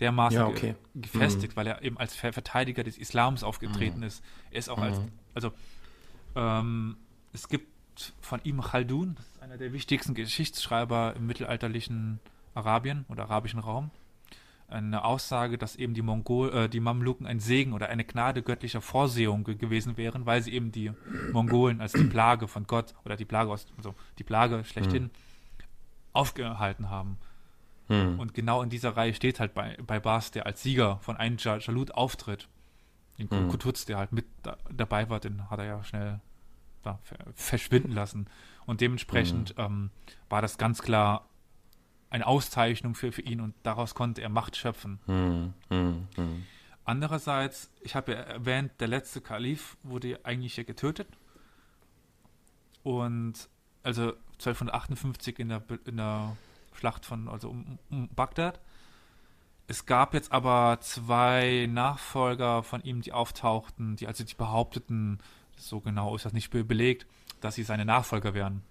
dermaßen ja, okay. gefestigt, mhm. weil er eben als Verteidiger des Islams aufgetreten mhm. ist. Er ist auch mhm. als, also ähm, es gibt von ihm Khaldun, einer der wichtigsten Geschichtsschreiber im mittelalterlichen Arabien oder arabischen Raum, eine Aussage, dass eben die Mongol, äh, die Mamluken ein Segen oder eine Gnade göttlicher Vorsehung ge gewesen wären, weil sie eben die Mongolen als die Plage von Gott oder die Plage aus, also die Plage schlechthin mhm. aufgehalten haben. Mhm. Und genau in dieser Reihe steht halt bei, bei Bas, der als Sieger von Ein Jalut auftritt. Den mhm. Kutuz, der halt mit da, dabei war, den hat er ja schnell da, verschwinden lassen. Und dementsprechend mhm. ähm, war das ganz klar eine Auszeichnung für, für ihn und daraus konnte er Macht schöpfen. Mhm. Mhm. Andererseits, ich habe ja erwähnt, der letzte Kalif wurde eigentlich ja getötet. Und also 1258 in der, in der Schlacht von, also um, um Bagdad. Es gab jetzt aber zwei Nachfolger von ihm, die auftauchten, die also die behaupteten, so genau ist das nicht belegt, dass sie seine Nachfolger wären.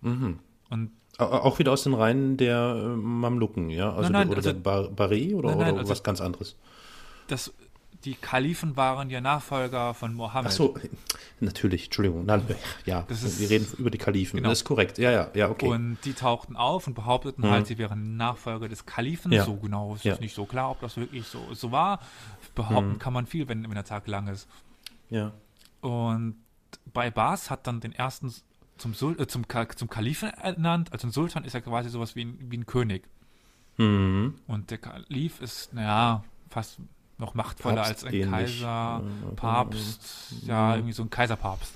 Mhm. Und auch wieder aus den Reihen der äh, Mamluken, ja? Also nein, nein, oder also, der Bar Bari oder, nein, oder also was ganz anderes? Das, die Kalifen waren ja Nachfolger von Mohammed. Ach so, natürlich, Entschuldigung. Nein, ja, ist, wir reden über die Kalifen. Genau. Das ist korrekt. Ja, ja, ja, okay. Und die tauchten auf und behaupteten mhm. halt, sie wären Nachfolger des Kalifen. Ja. So genau ist ja. nicht so klar, ob das wirklich so, so war. Behaupten mhm. kann man viel, wenn, wenn der Tag lang ist. Ja. Und bei Bas hat dann den ersten zum, Sul äh, zum, zum Kalifen ernannt. Also ein Sultan ist ja quasi sowas wie ein, wie ein König. Mhm. Und der Kalif ist, naja, fast noch machtvoller Papst als ein ähnlich. Kaiser, Papst, mhm. ja, irgendwie so ein Kaiserpapst.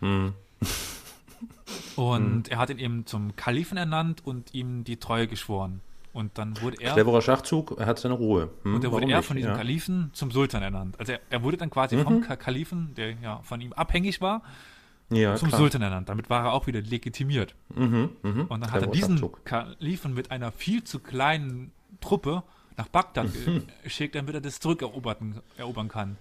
Mhm. Und mhm. er hat ihn eben zum Kalifen ernannt und ihm die Treue geschworen. Und dann wurde er. Cleverer Schachzug, er hat seine Ruhe. Hm, und er wurde er von diesem ja. Kalifen zum Sultan ernannt. Also er, er wurde dann quasi mhm. vom Kalifen, der ja von ihm abhängig war, ja, zum klar. Sultan ernannt. Damit war er auch wieder legitimiert. Mhm, mh. Und dann hat er diesen Kalifen mit einer viel zu kleinen Truppe nach Bagdad geschickt, damit er das zurückerobern erobern kann.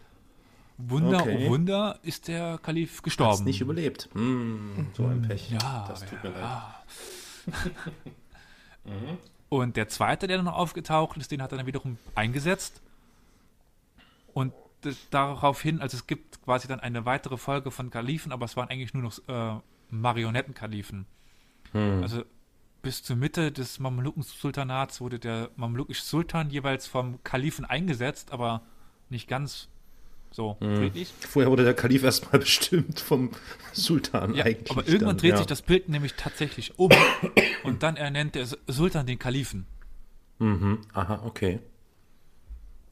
Wunder, okay. oh Wunder, ist der Kalif gestorben. Hat's nicht überlebt. Hm, so ein Pech. Ja, das tut mir ja. leid. mhm. Und der zweite, der dann noch aufgetaucht ist, den hat er dann wiederum eingesetzt. Und daraufhin, also es gibt quasi dann eine weitere Folge von Kalifen, aber es waren eigentlich nur noch äh, Marionettenkalifen. Hm. Also bis zur Mitte des Mamluken-Sultanats wurde der mamlukische Sultan jeweils vom Kalifen eingesetzt, aber nicht ganz so hm. friedlich. Vorher wurde der Kalif erstmal bestimmt vom Sultan ja, eigentlich. Aber irgendwann dann, dreht ja. sich das Bild nämlich tatsächlich um und dann ernennt der Sultan den Kalifen. Mhm. Aha, okay.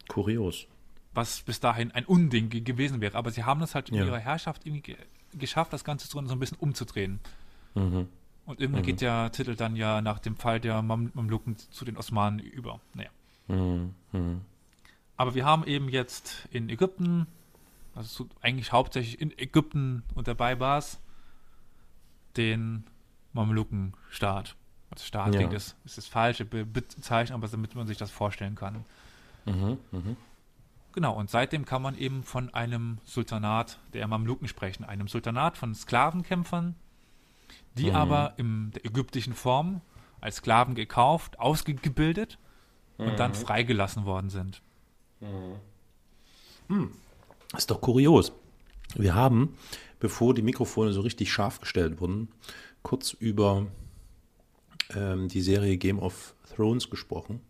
Kurios was bis dahin ein Unding gewesen wäre. Aber sie haben das halt in ja. ihrer Herrschaft irgendwie geschafft, das Ganze so ein bisschen umzudrehen. Mhm. Und irgendwann mhm. geht der Titel dann ja nach dem Fall der Mamluken zu den Osmanen über. Naja. Mhm. Aber wir haben eben jetzt in Ägypten, also eigentlich hauptsächlich in Ägypten und dabei war es, den Mamlukenstaat. Also Staat ja. das ist das falsche Bezeichnung, aber damit man sich das vorstellen kann. Mhm. Mhm. Genau, und seitdem kann man eben von einem Sultanat der Mamluken sprechen, einem Sultanat von Sklavenkämpfern, die mhm. aber in der ägyptischen Form als Sklaven gekauft, ausgebildet mhm. und dann mhm. freigelassen worden sind. Mhm. Hm. Ist doch kurios. Wir haben, bevor die Mikrofone so richtig scharf gestellt wurden, kurz über ähm, die Serie Game of Thrones gesprochen.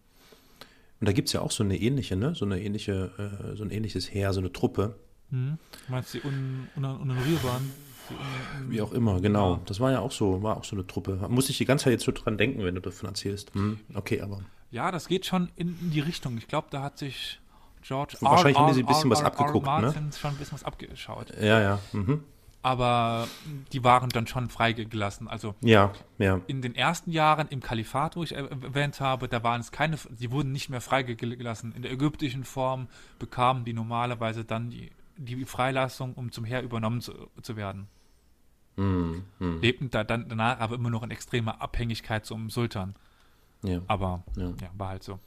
Und da gibt es ja auch so eine ähnliche, ne? So eine ähnliche, äh, so ein ähnliches Heer, so eine Truppe. Hm. Meinst du die un, un, Unrührbaren? Wie auch immer, genau. Ja. Das war ja auch so, war auch so eine Truppe. Muss ich die ganze Zeit jetzt so dran denken, wenn du davon erzählst. Hm. Okay, aber. Ja, das geht schon in, in die Richtung. Ich glaube, da hat sich George Wahrscheinlich R. haben die sich ein bisschen was abgeguckt, Martin ne? schon ein bisschen was abgeschaut. Ja, ja. Mhm aber die waren dann schon freigelassen. Also ja, ja. in den ersten Jahren im Kalifat, wo ich erwähnt habe, da waren es keine, die wurden nicht mehr freigelassen. In der ägyptischen Form bekamen die normalerweise dann die, die Freilassung, um zum Heer übernommen zu, zu werden. Mhm, mh. Lebten da dann danach aber immer noch in extremer Abhängigkeit zum Sultan. Ja. Aber ja. ja war halt so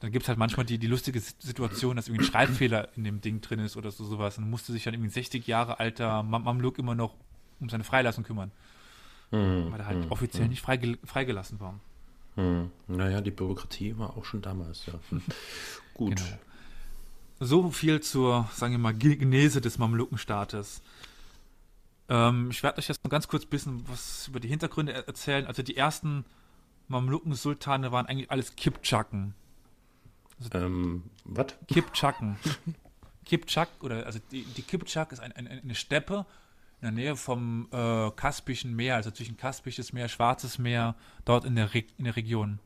dann gibt es halt manchmal die, die lustige Situation, dass irgendwie ein Schreibfehler in dem Ding drin ist oder so sowas. Und musste sich dann irgendwie ein 60 Jahre alter Mam Mamluk immer noch um seine Freilassung kümmern. Mhm. Weil er halt mhm. offiziell mhm. nicht freigel freigelassen war. Mhm. Naja, die Bürokratie war auch schon damals, ja. Gut. Genau. So viel zur, sagen wir mal, Genese des Mamlukenstaates. Ähm, ich werde euch jetzt noch ganz kurz ein bisschen was über die Hintergründe erzählen. Also die ersten Mamluken-Sultane waren eigentlich alles Kipchaken. Also ähm, was? Kipchaken. Kipchak, oder also die, die Kipchak ist ein, ein, eine Steppe in der Nähe vom äh, Kaspischen Meer, also zwischen Kaspisches Meer, Schwarzes Meer, dort in der, Re in der Region.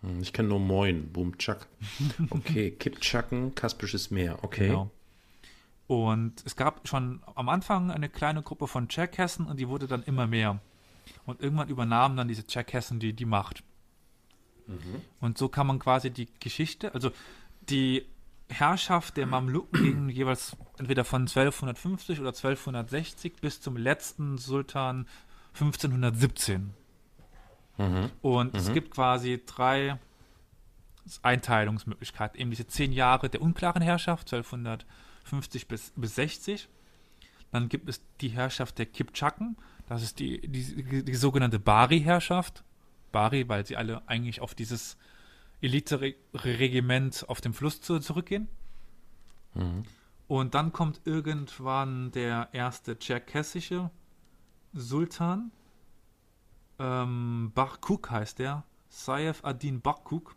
Hm, Ich kenne nur Moin, Boom, Chak. Okay, Kipchaken, Kaspisches Meer, okay. Genau. Und es gab schon am Anfang eine kleine Gruppe von Tscherkessen und die wurde dann immer mehr. Und irgendwann übernahmen dann diese Tscherkessen die, die Macht. Und so kann man quasi die Geschichte, also die Herrschaft der Mamluken ging jeweils entweder von 1250 oder 1260 bis zum letzten Sultan 1517. Und es gibt quasi drei Einteilungsmöglichkeiten. Eben diese zehn Jahre der unklaren Herrschaft, 1250 bis, bis 60. Dann gibt es die Herrschaft der Kipchaken. Das ist die, die, die sogenannte Bari-Herrschaft. Bari, weil sie alle eigentlich auf dieses Elite-Regiment auf dem Fluss zu, zurückgehen. Und dann kommt irgendwann der erste tscherkessische Sultan. Ähm, Barkuk heißt der. Saif Adin Barkuk.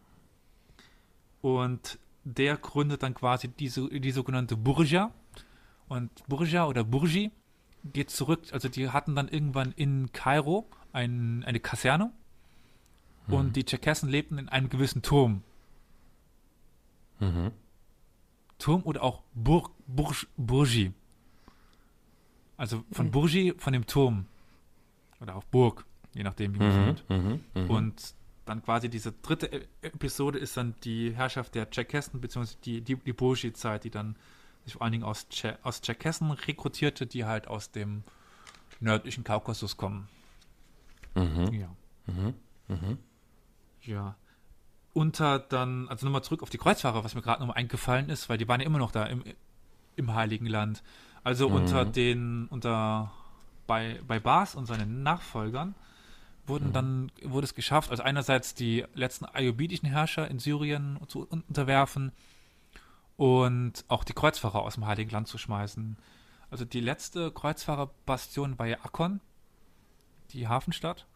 Und der gründet dann quasi diese, die sogenannte Burja. Und Burja oder Burji geht zurück, also die hatten dann irgendwann in Kairo ein, eine Kaserne. Und die Tscherkessen lebten in einem gewissen Turm. Mhm. Turm oder auch Bur Burj Burji. Also von Burji, von dem Turm. Oder auch Burg, je nachdem, wie man es Mhm. nennt. Mhm. Mhm. Und dann quasi diese dritte E- Episode ist dann die Herrschaft der Tscherkessen, beziehungsweise die, die, die Burji-Zeit, die dann sich vor allen Dingen aus, Tsche aus Tscherkessen rekrutierte, die halt aus dem nördlichen Kaukasus kommen. Mhm. Ja. Mhm. Mhm. Ja. Unter dann, also nochmal zurück auf die Kreuzfahrer, was mir gerade nochmal eingefallen ist, weil die waren ja immer noch da im, im Heiligen Land. Also unter den, unter bei, bei Bas und seinen Nachfolgern wurden dann, wurde es geschafft, also einerseits die letzten ayubidischen Herrscher in Syrien zu unterwerfen und auch die Kreuzfahrer aus dem Heiligen Land zu schmeißen. Also die letzte Kreuzfahrerbastion war ja Akkon, die Hafenstadt,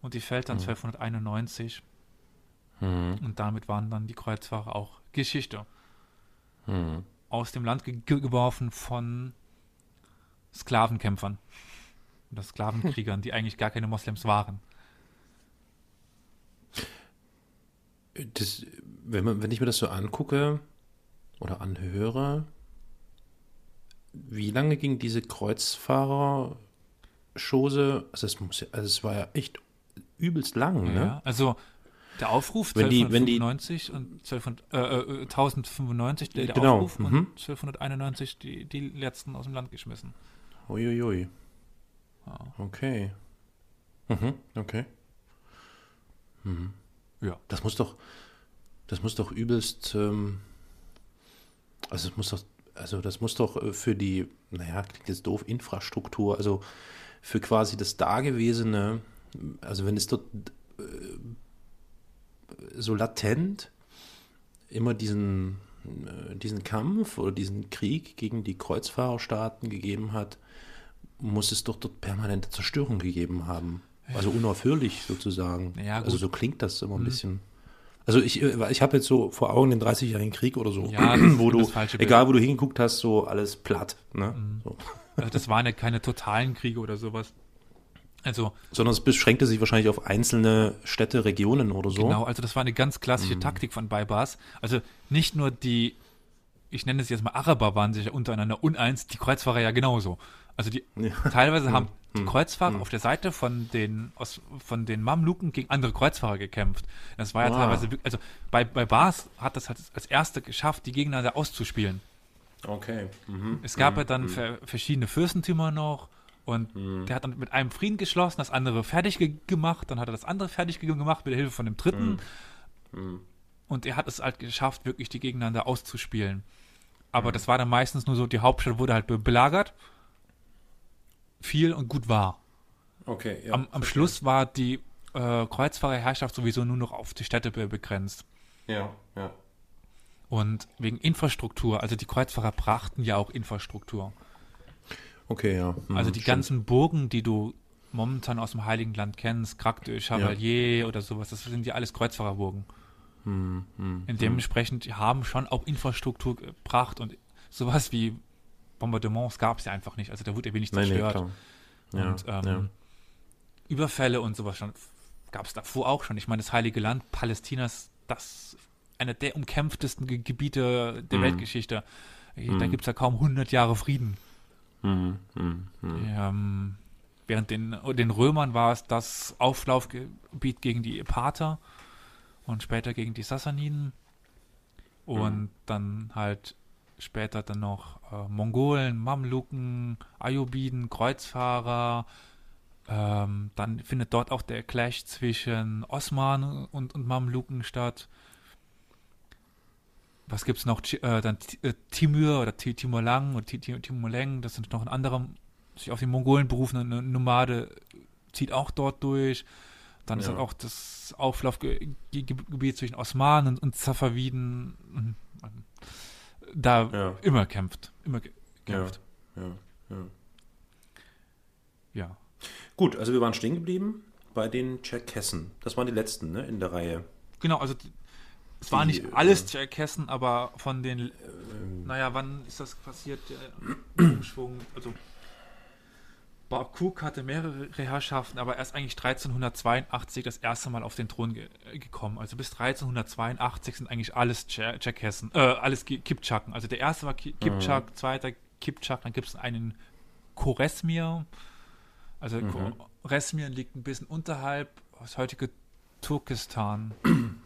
und die fällt dann 1291. Mhm. Und damit waren dann die Kreuzfahrer auch Geschichte. Mhm. Aus dem Land ge ge- geworfen von Sklavenkämpfern oder Sklavenkriegern, die eigentlich gar keine Moslems waren. Das, wenn, man, wenn ich mir das so angucke oder anhöre, wie lange ging diese Kreuzfahrer-Chose? Also es, muss, also es war ja echt übelst lang, ne? Ja, also der Aufruf Wenn die- wenn die- 1295 und 1200, äh, äh, 1095 der, der Genau, Aufruf mhm. und 1291 die, die letzten aus dem Land geschmissen. Uiuiui. Ja. Okay. Mhm, okay. Ja. Das muss doch, das muss doch übelst, ähm, also es muss doch, also das muss doch äh, für die, naja, klingt jetzt doof, Infrastruktur, also für quasi das Dagewesene, also wenn es dort äh, so latent immer diesen, äh, diesen Kampf oder diesen Krieg gegen die Kreuzfahrerstaaten gegeben hat, muss es doch dort permanente Zerstörung gegeben haben. Also unaufhörlich sozusagen. Ja, also so klingt das immer ein bisschen. Also ich, äh, ich habe jetzt so vor Augen den 30-jährigen Krieg oder so, Ja, wo du, egal wo du hingeguckt hast, so alles platt. Ne? So. Also das waren ja keine totalen Kriege oder sowas. Also Sondern es beschränkte sich wahrscheinlich auf einzelne Städte, Regionen oder so. Genau, also das war eine ganz klassische Mhm. Taktik von Baybars. Also nicht nur die, ich nenne es jetzt mal Araber, waren sich ja untereinander uneins, die Kreuzfahrer ja genauso. Also die Ja. teilweise haben die Mhm. Kreuzfahrer auf der Seite von den aus, von den Mamluken gegen andere Kreuzfahrer gekämpft. Das war ja Ah. teilweise wirklich, also bei, bei Bars hat das halt als erste geschafft, die gegeneinander auszuspielen. Okay. Mhm. Es gab ja dann ver verschiedene Fürstentümer noch und Mhm. der hat dann mit einem Frieden geschlossen, das andere fertig ge gemacht, dann hat er das andere fertig ge gemacht mit der Hilfe von dem dritten Mhm. und er hat es halt geschafft, wirklich die gegeneinander auszuspielen. Aber Mhm. das war dann meistens nur so, die Hauptstadt wurde halt be belagert, viel und gut war. Okay, ja. am, am Schluss war die äh, Kreuzfahrerherrschaft sowieso nur noch auf die Städte be begrenzt. Ja, ja. Und wegen Infrastruktur, also die Kreuzfahrer brachten ja auch Infrastruktur. Okay, ja. Mhm, Also die stimmt. ganzen Burgen, die du momentan aus dem Heiligen Land kennst, Kraktö, Chevalier oder sowas, das sind ja alles Kreuzfahrerburgen. Mhm, mhm, Und dementsprechend haben schon auch Infrastruktur gebracht und sowas wie Bombardements gab es ja einfach nicht. Also da wurde ja wenig Nee, nee, zerstört. klar. Ja, und ähm, ja. Überfälle und sowas schon gab es davor auch schon. Ich meine, das Heilige Land Palästinas das einer der umkämpftesten Ge Gebiete der Mhm. Weltgeschichte. Da Mhm. gibt es ja kaum 100 Jahre Frieden. Mhm. Ähm, während den, den Römern war es das Auflaufgebiet gegen die Parther und später gegen die Sassaniden und Mhm. dann halt später dann noch äh, Mongolen, Mamluken, Ayubiden, Kreuzfahrer. Ähm, dann findet dort auch der Clash zwischen Osmanen und, und Mamluken statt. Was gibt's noch? Äh, dann äh, Timur oder Ti- Timurlang oder Ti- Ti- Timurleng, das sind noch ein anderer sich auf die Mongolen berufene Nomade, zieht auch dort durch. Dann ist Ja. halt auch das Auflaufgebiet zwischen Osmanen und, Safaviden mhm, da Ja. immer kämpft. Immer kämpft. Ja. Ja. Gut, also wir waren stehen geblieben bei den Tscherkessen. Das waren die letzten ne, in der Reihe. Genau, also es war nicht alles Tscherkessen, aber von den, naja, wann ist das passiert, der Umschwung, also Bob Cook hatte mehrere Herrschaften, aber erst eigentlich 1382 das erste Mal auf den Thron ge gekommen. Also bis 1382 sind eigentlich alles Tscher- Tscherkessen, äh, alles Ki- Kipchaken. Also der erste war Ki Kipchak, zweiter Kipchak, dann gibt es einen Koresmir. Also Koresmir liegt ein bisschen unterhalb das heutige Turkestan.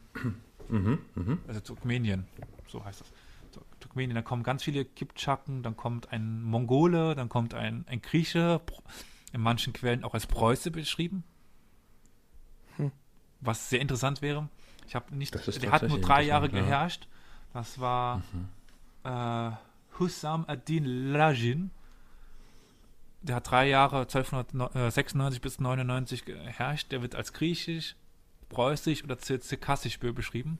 Also Turkmenien, so heißt das. Tur- Turkmenien, da kommen ganz viele Kipchaken, dann kommt ein Mongole, dann kommt ein, ein Grieche, in manchen Quellen auch als Preuße beschrieben. Was sehr interessant wäre. Ich habe nicht, der hat nur drei Jahre ja. geherrscht. Das war äh, Hussam ad-Din Lajin. Der hat drei Jahre 1296 bis 99 geherrscht. Der wird als griechisch, preußisch oder zir- zirkassisch be- beschrieben.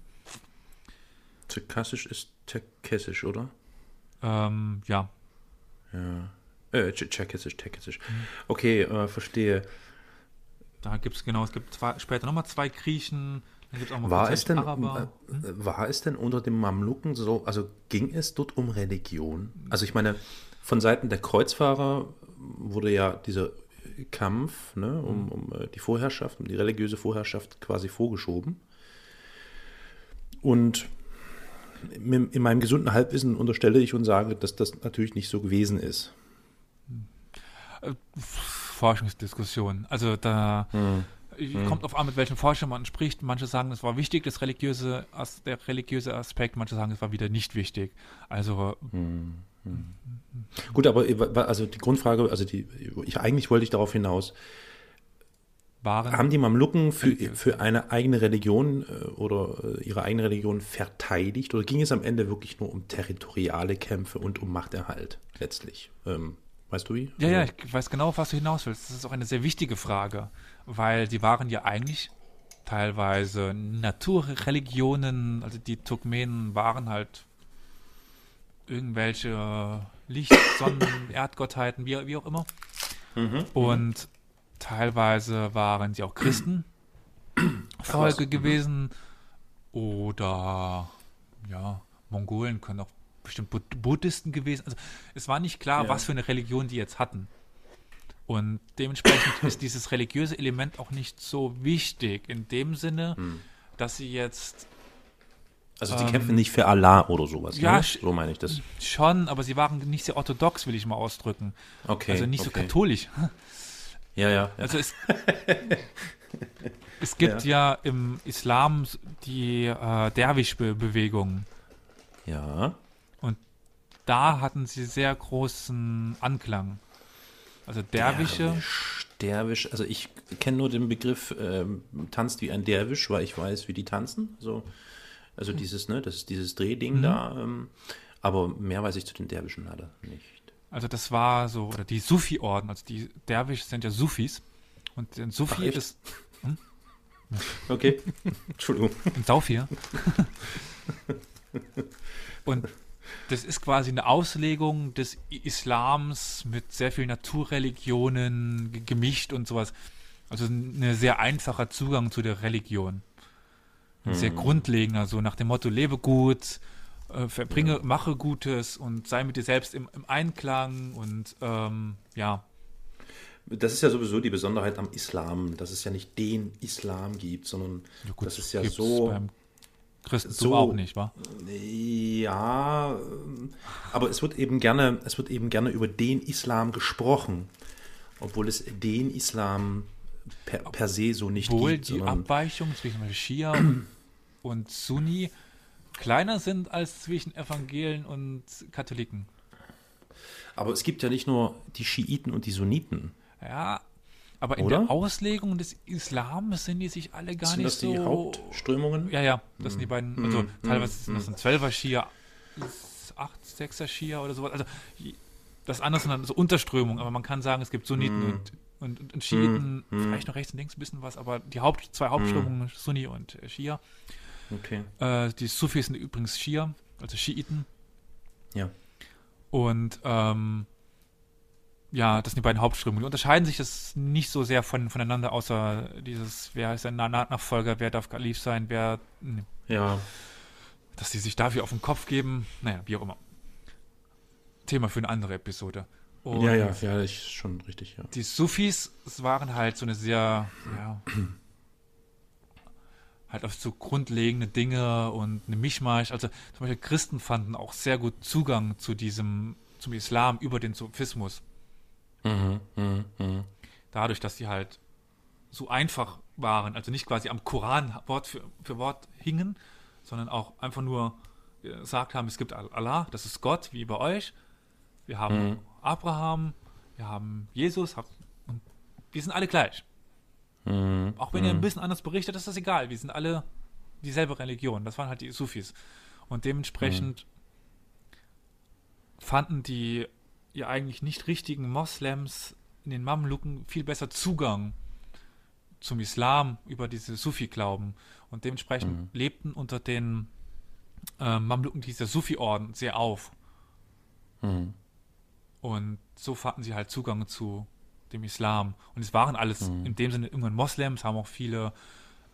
Tscherkassisch ist Tscherkessisch, oder? Ähm, ja, Ja. Äh, Tsch- Tscherkessisch, Tscherkessisch. Okay, äh, verstehe. da gibt es genau, es gibt zwei, später nochmal zwei Griechen, War es denn, Araber. äh, war es denn unter den Mamluken so, also ging es dort um Religion? Also ich meine, von Seiten der Kreuzfahrer wurde ja dieser Kampf ne, um, um äh, die Vorherrschaft, um die religiöse Vorherrschaft quasi vorgeschoben. Und in in meinem gesunden Halbwissen unterstelle ich und sage, dass das natürlich nicht so gewesen ist. Forschungsdiskussion. Also da kommt auf an, mit welchen Forschern man spricht. Manche sagen, es war wichtig, das religiöse, der religiöse Aspekt. Manche sagen, es war wieder nicht wichtig. Also Gut, aber äh, also die Grundfrage, also die, ich, eigentlich wollte ich darauf hinaus, waren Haben die Mamluken für, Religiös. für eine eigene Religion äh, oder äh, ihre eigene Religion verteidigt oder ging es am Ende wirklich nur um territoriale Kämpfe und um Machterhalt letztlich? Ähm, weißt du wie? Ja, ja, Also, ich weiß genau, auf was du hinaus willst. Das ist auch eine sehr wichtige Frage, weil die waren ja eigentlich teilweise Naturreligionen, also die Turkmenen waren halt irgendwelche Licht-, Sonnen-, Erdgottheiten, wie, wie auch immer. Und teilweise waren sie auch Christen Folge gewesen oder ja, Mongolen können auch bestimmt Bud Buddhisten gewesen. Also es war nicht klar, Ja. was für eine Religion die jetzt hatten. Und dementsprechend ist dieses religiöse Element auch nicht so wichtig in dem Sinne, dass sie jetzt also sie ähm, kämpfen nicht für Allah oder sowas. ja, ne? so meine ich das. schon, aber sie waren nicht sehr orthodox, will ich mal ausdrücken. Okay. also nicht so okay. katholisch. Ja, ja. ja. Also es, es gibt ja. im Islam die äh, Derwisch-Bewegung. ja. Da hatten sie sehr großen Anklang. Also Derwische, Derwisch, Derwisch, also ich kenne nur den Begriff ähm, tanzt wie ein Derwisch, weil ich weiß, wie die tanzen. So, also dieses, ne, das ist dieses Drehding da. Ähm, aber mehr weiß ich zu den Derwischen leider nicht. also das war so, oder die Sufi-Orden, also die Derwisch sind ja Sufis. Und ein Sufi Ach, ist Okay. Entschuldigung. ein Saufir. Und das ist quasi eine Auslegung des Islams mit sehr vielen Naturreligionen ge- gemischt und sowas. Also ein sehr einfacher Zugang zu der Religion. Ein sehr grundlegender, so nach dem Motto, lebe gut, äh, verbringe, mache Gutes und sei mit dir selbst im, im Einklang und ähm, ja, Das ist ja sowieso die Besonderheit am Islam, dass es ja nicht den Islam gibt, sondern Ja gut, das ist ja so. beim Christentum so- auch nicht, wa? Ja, ähm, aber es wird eben gerne, es wird eben gerne über den Islam gesprochen, obwohl es den Islam per, per se so nicht Obwohl gibt. die Abweichungen zwischen Schia und Sunni kleiner sind als zwischen Evangelen und Katholiken. aber es gibt ja nicht nur die Schiiten und die Sunniten. Ja, aber in Oder? der Auslegung des Islams sind die sich alle gar Sind nicht das die so. Hauptströmungen? Ja, ja, das sind die beiden. Also mm, teilweise sind das ein Zwölfer Schia, acht, sechser Schia oder sowas. Also das andere sind dann so Unterströmungen, aber man kann sagen, es gibt Sunniten Mm. und, und, und, und Schiiten, vielleicht noch rechts und links ein bisschen was, aber die Haupt, zwei Hauptströmungen, Sunni und Schia. Okay. Äh, die Sufis sind übrigens Schia, also Schiiten. Ja. Und ähm, ja, das sind die beiden Hauptströmungen. Die unterscheiden sich das nicht so sehr von, voneinander, außer dieses, wer ist ein Na- Nachfolger, wer darf Kalif sein, wer, ne, Ja. dass die sich dafür auf den Kopf geben. Naja, wie auch immer. Thema für eine andere Episode. Und ja, ja, ja, ist schon richtig, ja. die Sufis waren halt so eine sehr, ja, halt auf so grundlegende Dinge und eine Mischmasch. Also zum Beispiel Christen fanden auch sehr gut Zugang zu diesem, zum Islam über den Sufismus. Mhm, mhm, mhm. Dadurch, dass sie halt so einfach waren, also nicht quasi am Koran Wort für, für Wort hingen, sondern auch einfach nur gesagt haben, es gibt Allah, das ist Gott, wie bei euch. Wir haben Mhm. Abraham, wir haben Jesus, und wir sind alle gleich. Mhm. Auch wenn ihr ein bisschen anders berichtet, ist das egal. Wir sind alle dieselbe Religion. Das waren halt die Sufis. Und dementsprechend fanden die ja eigentlich nicht richtigen Moslems in den Mamluken viel besser Zugang zum Islam über diese Sufi-Glauben. Und dementsprechend lebten unter den äh, Mamluken dieser Sufi-Orden sehr auf. Mhm. Und so fanden sie halt Zugang zu dem Islam. Und es waren alles in dem Sinne irgendwann Moslems, haben auch viele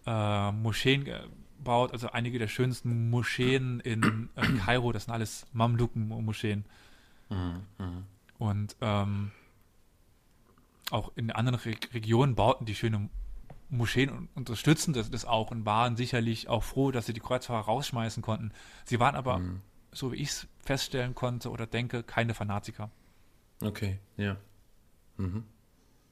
äh, Moscheen gebaut, also einige der schönsten Moscheen in äh, Kairo, das sind alles Mamluken-Moscheen. Und ähm, auch in anderen Re Regionen bauten die schöne Moscheen und unterstützten das, das auch und waren sicherlich auch froh, dass sie die Kreuzfahrer rausschmeißen konnten. Sie waren aber, so wie ich es feststellen konnte oder denke, keine Fanatiker. Okay, ja. Mhm.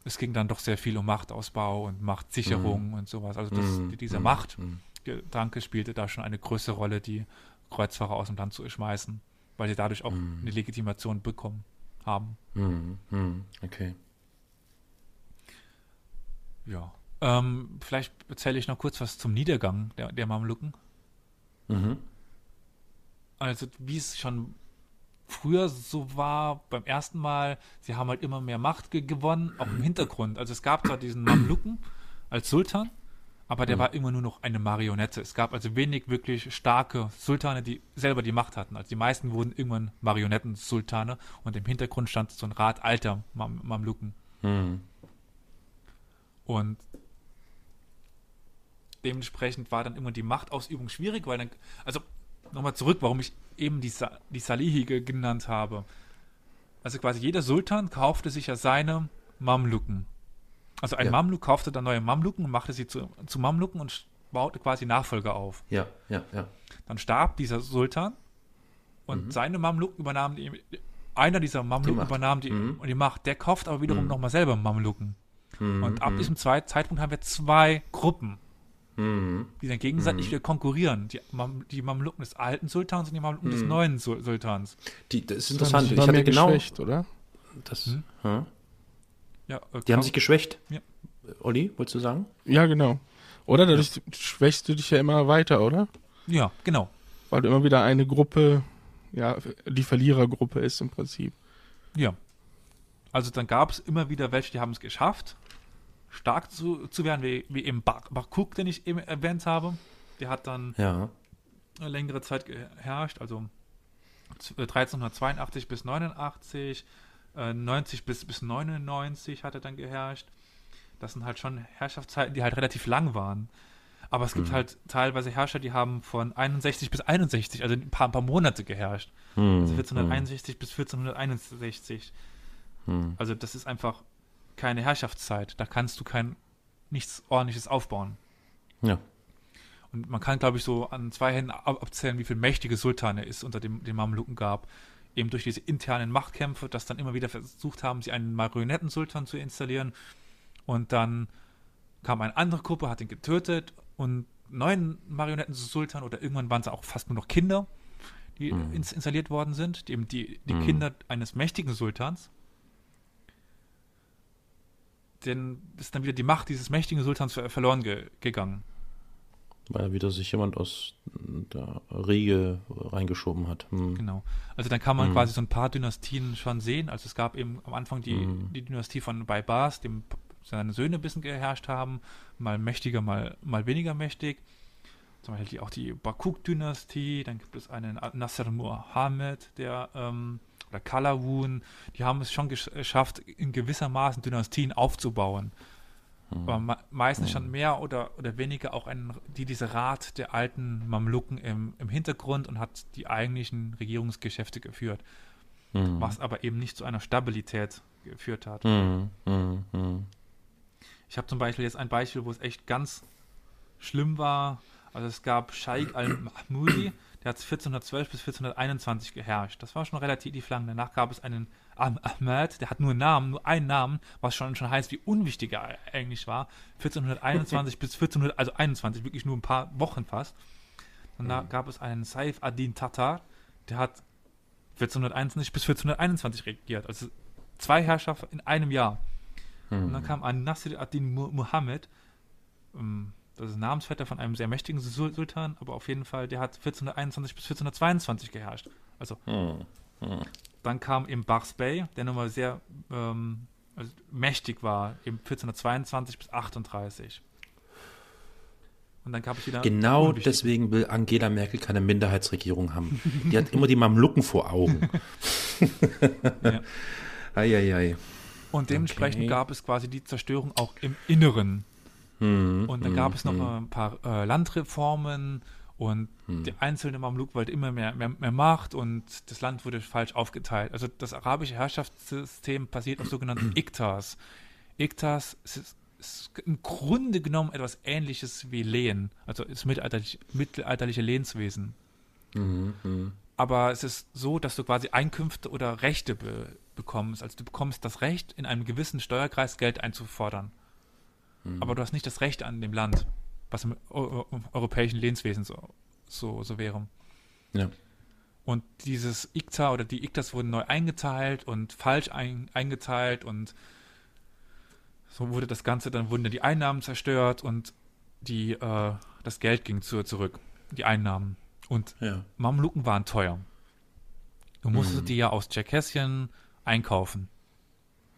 Es ging dann doch sehr viel um Machtausbau und Machtsicherung und sowas. Also das, Mhm. dieser Mhm. Machtgedanke spielte da schon eine größere Rolle, die Kreuzfahrer aus dem Land zu schmeißen, weil sie dadurch auch eine Legitimation bekommen haben. Mhm. Mhm. Okay. Ja. Ähm, vielleicht erzähle ich noch kurz was zum Niedergang der, der Mamluken. Mhm. Also wie es schon früher so war, beim ersten Mal, sie haben halt immer mehr Macht ge gewonnen, auch im Hintergrund. Also es gab zwar diesen Mamluken als Sultan, aber der war immer nur noch eine Marionette. Es gab also wenig wirklich starke Sultane, die selber die Macht hatten. Also die meisten wurden irgendwann Marionetten-Sultane und im Hintergrund stand so ein Rat alter Mam Mamluken. Mhm. Und dementsprechend war dann immer die Machtausübung schwierig, weil dann, also nochmal zurück, warum ich eben die, Sa die Salihi ge- genannt habe. Also quasi jeder Sultan kaufte sich ja seine Mamluken. Also ein Ja. Mamluk kaufte dann neue Mamluken und machte sie zu, zu Mamluken und baute quasi Nachfolger auf. Ja, ja, ja. Dann starb dieser Sultan und seine Mamluken übernahmen die, einer dieser Mamluken Macht. übernahm die, Mhm. und die Macht. Der kauft aber wiederum nochmal selber Mamluken. Mhm. Und ab diesem zwei Zeitpunkt haben wir zwei Gruppen, Mhm. die dann gegenseitig wieder konkurrieren. Die, Mam die Mamluken des alten Sultans und die Mamluken des neuen Sul Sultans. Die, das ist interessant. sich Ich hatte genau geschwächt, oder? das. Hm? Hm? Ja, äh, Die haben sich geschwächt. Ja. Olli, wolltest du sagen? Ja, genau. Oder dadurch schwächst du dich ja immer weiter, oder? ja, genau. Weil du immer wieder eine Gruppe, ja, die Verlierergruppe ist im Prinzip. Ja. Also dann gab es immer wieder welche, die haben es geschafft, stark zu, zu werden, wie, wie eben Bar Barkuk, den ich eben erwähnt habe. Der hat dann Ja. eine längere Zeit geherrscht, also z- äh, 1382 bis 89, äh, 90 bis, bis 99 hat er dann geherrscht. Das sind halt schon Herrschaftszeiten, die halt relativ lang waren. Aber es gibt halt teilweise Herrscher, die haben von 61 bis 61, also ein paar, ein paar Monate geherrscht. Hm. Also 1461 bis 1461. Hm. Also das ist einfach keine Herrschaftszeit. Da kannst du kein nichts ordentliches aufbauen. Ja. Und man kann, glaube ich, so an zwei Händen ab abzählen, wie viele mächtige Sultane es unter dem, den Mamluken gab. Eben durch diese internen Machtkämpfe, dass dann immer wieder versucht haben, sie einen Marionettensultan zu installieren. Und dann kam eine andere Gruppe, hat ihn getötet und neuen Marionettensultan oder irgendwann waren es auch fast nur noch Kinder, die Mhm. ins, installiert worden sind, die, die, die Mhm. Kinder eines mächtigen Sultans. Denn ist dann wieder die Macht dieses mächtigen Sultans ver verloren ge gegangen. Weil wieder sich jemand aus der Riege reingeschoben hat. Hm. Genau. Also dann kann man Mhm. quasi so ein paar Dynastien schon sehen. Also es gab eben am Anfang die, Mhm. die Dynastie von Baibars, dem seine Söhne ein bisschen geherrscht haben, mal mächtiger, mal, mal weniger mächtig. Zum Beispiel auch die Bakuk-Dynastie, dann gibt es einen Nasser Muhammad, der ähm, oder Kalawun, die haben es schon gesch geschafft, in gewissermaßen Dynastien aufzubauen. Aber me meistens schon mehr oder, oder weniger auch ein, die, diese Rat der alten Mamluken im, im Hintergrund und hat die eigentlichen Regierungsgeschäfte geführt, Hm. was aber eben nicht zu einer Stabilität geführt hat. Hm. Hm. Hm. Ich habe zum Beispiel jetzt ein Beispiel, wo es echt ganz schlimm war. Also es gab Scheich al-Mahmudi, der hat 1412 bis 1421 geherrscht. Das war schon relativ lang. Danach gab es einen Ahmed, der hat nur einen Namen, nur einen Namen, was schon, schon heißt, wie unwichtig er eigentlich war. 1421 bis 1400, also 21, wirklich nur ein paar Wochen fast. Danach gab es einen Saif ad-Din Tatar, der hat 1421 bis 1421 regiert. Also zwei Herrscher in einem Jahr. Und dann kam ein Nasir ad-Din Mu- Muhammad, ähm, das ist Namensvetter von einem sehr mächtigen Sul- Sultan, aber auf jeden Fall, der hat 1421 bis 1422 geherrscht. Also Hm. dann kam eben Bachs Bey, der nochmal sehr ähm, also mächtig war, eben 1422 bis 38. Und dann gab es wieder. Genau deswegen will Angela Merkel keine Minderheitsregierung haben. Die hat immer die Mamluken vor Augen. Ja. Eieiei. Und dementsprechend Okay. gab es quasi die Zerstörung auch im Inneren. Hm. Und dann hm, gab es noch hm. äh, ein paar äh, Landreformen und der einzelne Mamluk wollte immer mehr, mehr, mehr Macht und das Land wurde falsch aufgeteilt. Also das arabische Herrschaftssystem basiert auf sogenannten Iktas. Iktas ist, ist im Grunde genommen etwas ähnliches wie Lehen, also das mittelalterliche, mittelalterliche Lehnswesen. Hm, hm. Aber es ist so, dass du quasi Einkünfte oder Rechte be bekommst. Also du bekommst das Recht, in einem gewissen Steuerkreis Geld einzufordern. Aber du hast nicht das Recht an dem Land, was im Eu Eu europäischen Lehnswesen so, so, so wäre. Ja. Und dieses ICTA oder die ICTAs wurden neu eingeteilt und falsch ein, eingeteilt und so wurde das Ganze, dann wurden dann die Einnahmen zerstört und die, äh, das Geld ging zu, zurück, die Einnahmen. Und Ja. Mamluken waren teuer. Du musstest Mhm. die ja aus Tscherkessien einkaufen.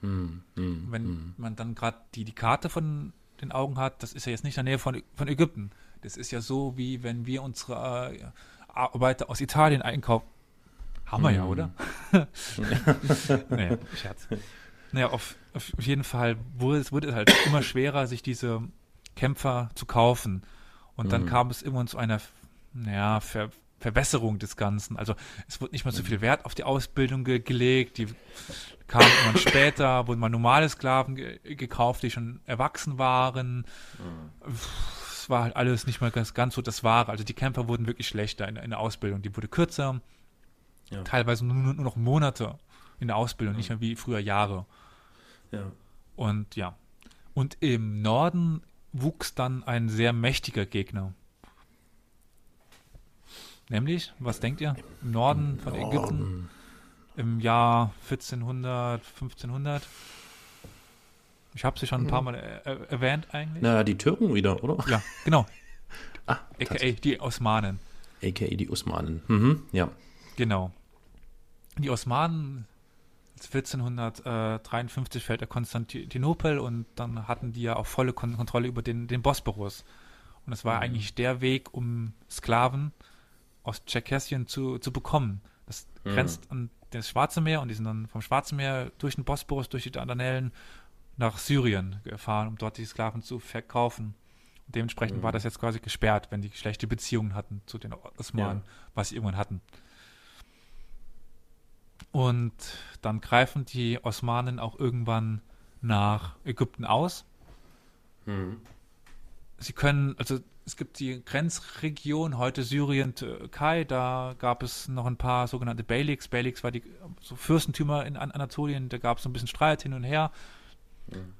Hm, hm, Wenn hm. man dann gerade die, die Karte von den Augen hat, das ist ja jetzt nicht in der Nähe von, von Ägypten. Das ist ja so, wie wenn wir unsere äh, Arbeiter aus Italien einkaufen. Haben wir ja, Mhm. oder? naja, Scherz. Naja, auf, auf jeden Fall wurde es wurde es halt immer schwerer, sich diese Kämpfer zu kaufen. Und dann Mhm. kam es immer zu einer, naja, Ver, Verbesserung des Ganzen. Also es wurde nicht mehr so viel Wert auf die Ausbildung ge gelegt. Die kamen irgendwann später, wurden mal normale Sklaven ge gekauft, die schon erwachsen waren. Es war halt alles nicht mehr ganz, ganz so das Wahre. Also die Kämpfer wurden wirklich schlechter in, in der Ausbildung. Die wurde kürzer, Ja. teilweise nur, nur noch Monate in der Ausbildung, nicht mehr wie früher Jahre. Ja. Und ja. Und im Norden wuchs dann ein sehr mächtiger Gegner. Nämlich, was denkt ihr? Im Norden von Ägypten im Jahr 1400, 1500? Ich habe sie schon ein paar Mal er er erwähnt eigentlich. Na, die Türken wieder, oder? Ja, genau. Ah, AKA die Osmanen. AKA die Osmanen. Mhm, ja. Genau. Die Osmanen, 1453 fällt der Konstantinopel und dann hatten die ja auch volle Kon Kontrolle über den, den Bosporus. Und es war Mhm. eigentlich der Weg, um Sklaven aus Tscherkessien zu, zu bekommen. Das Mhm. grenzt an das Schwarze Meer und die sind dann vom Schwarzen Meer durch den Bosporus, durch die Dardanellen nach Syrien gefahren, um dort die Sklaven zu verkaufen. Und dementsprechend Mhm. war das jetzt quasi gesperrt, wenn die schlechte Beziehungen hatten zu den Osmanen, Ja. was sie irgendwann hatten. Und dann greifen die Osmanen auch irgendwann nach Ägypten aus. Mhm. Sie können, also es gibt die Grenzregion, heute Syrien, Türkei, da gab es noch ein paar sogenannte Beyliks. Beyliks war die so Fürstentümer in Anatolien, da gab es so ein bisschen Streit hin und her. Mhm.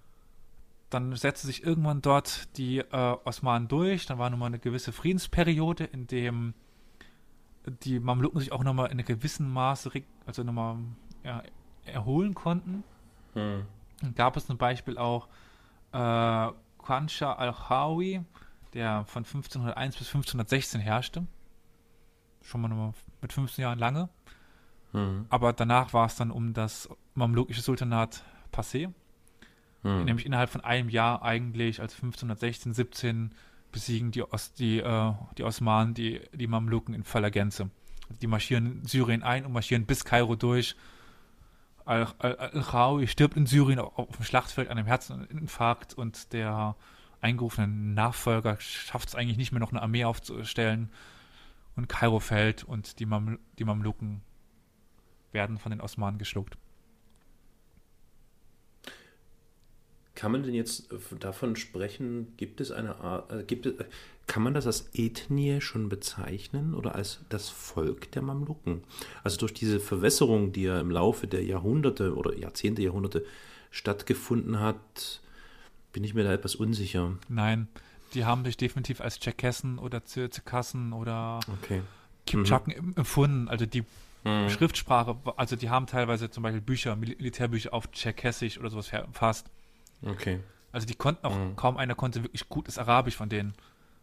Dann setzte sich irgendwann dort die äh, Osmanen durch, dann war nochmal eine gewisse Friedensperiode, in dem die Mamluken sich auch nochmal in einem gewissen Maße, also nochmal ja, erholen konnten. Mhm. Dann gab es zum Beispiel auch äh, Qansha al-Hawi, der von 1501 bis 1516 herrschte. Schon mal nochmal mit 15 Jahren lange. Mhm. Aber danach war es dann um das mamlukische Sultanat passé. Mhm. Nämlich innerhalb von einem Jahr eigentlich, als 1516, 17 besiegen die, Os die, äh, die Osmanen die, die Mamluken in voller Gänze. Die marschieren in Syrien ein und marschieren bis Kairo durch. Al-Khawi stirbt in Syrien auf dem Schlachtfeld an einem Herzinfarkt und der eingerufenen Nachfolger schafft es eigentlich nicht mehr noch eine Armee aufzustellen und Kairo fällt und die, Mam die Mamluken werden von den Osmanen geschluckt. Kann man denn jetzt davon sprechen, gibt es eine Art, äh, gibt es, kann man das als Ethnie schon bezeichnen oder als das Volk der Mamluken? Also durch diese Verwässerung, die ja im Laufe der Jahrhunderte oder Jahrzehnte, Jahrhunderte stattgefunden hat, bin ich mir da etwas unsicher. Nein, die haben sich definitiv als Tscherkessen oder Zirkassen oder okay. Kipchaken mhm. empfunden. Also die mhm. Schriftsprache, also die haben teilweise zum Beispiel Bücher, Militärbücher auf Tscherkessisch oder sowas verfasst. Okay. Also die konnten auch, mhm. kaum einer konnte wirklich gutes Arabisch von denen.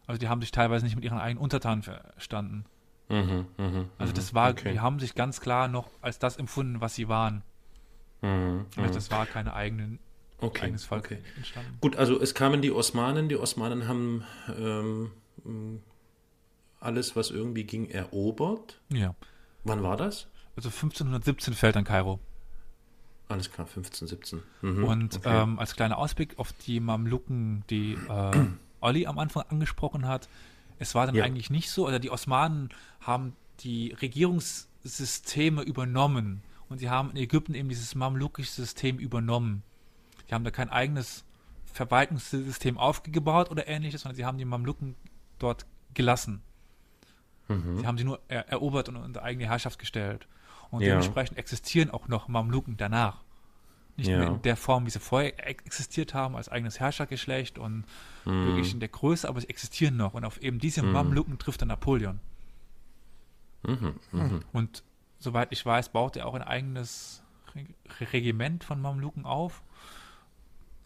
Also die haben sich teilweise nicht mit ihren eigenen Untertanen verstanden. Mhm, mh, also das war, okay. die haben sich ganz klar noch als das empfunden, was sie waren. Mhm, also das war keine eigenen okay, eigenes Volk okay. entstanden. Gut, also es kamen die Osmanen. Die Osmanen haben ähm, alles, was irgendwie ging, erobert. Ja. Wann war das? Also 1517 fällt dann Kairo. Alles klar, 15, 17. Mhm, und okay. ähm, als kleiner Ausblick auf die Mamluken, die äh, Olli am Anfang angesprochen hat, es war dann ja. eigentlich nicht so, oder die Osmanen haben die Regierungssysteme übernommen und sie haben in Ägypten eben dieses mamlukische System übernommen. Die haben da kein eigenes Verwaltungssystem aufgebaut oder ähnliches, sondern sie haben die Mamluken dort gelassen. Mhm. Sie haben sie nur er erobert und unter eigene Herrschaft gestellt. Und ja. dementsprechend existieren auch noch Mamluken danach. Nicht ja. mehr in der Form, wie sie vorher existiert haben, als eigenes Herrschergeschlecht und mhm. wirklich in der Größe, aber sie existieren noch. Und auf eben diese mhm. Mamluken trifft er Napoleon. Mhm. mhm. Und soweit ich weiß, baut er auch ein eigenes Regiment von Mamluken auf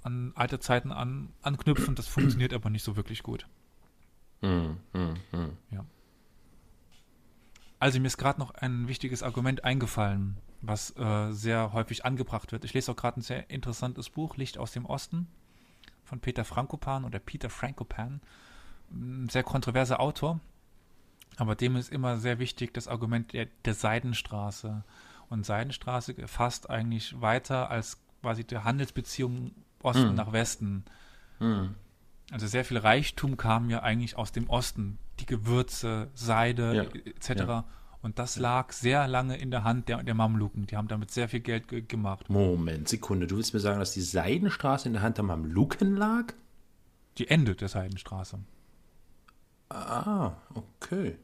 an alte Zeiten an, anknüpfen. Das funktioniert aber nicht so wirklich gut. Mm, mm, mm. Ja. Also mir ist gerade noch ein wichtiges Argument eingefallen, was äh, sehr häufig angebracht wird. Ich lese auch gerade ein sehr interessantes Buch, Licht aus dem Osten, von Peter Frankopan oder Peter Frankopan. Ein sehr kontroverser Autor, aber dem ist immer sehr wichtig das Argument der, der Seidenstraße. Und Seidenstraße fasst eigentlich weiter als quasi die Handelsbeziehungen Osten mhm. nach Westen. Mhm. Also sehr viel Reichtum kam ja eigentlich aus dem Osten. Die Gewürze, Seide ja. etc. Ja. Und das lag sehr lange in der Hand der, der Mamluken. Die haben damit sehr viel Geld ge gemacht. Moment, Sekunde. Du willst mir sagen, dass die Seidenstraße in der Hand der Mamluken lag? Die Ende der Seidenstraße. Ah, okay.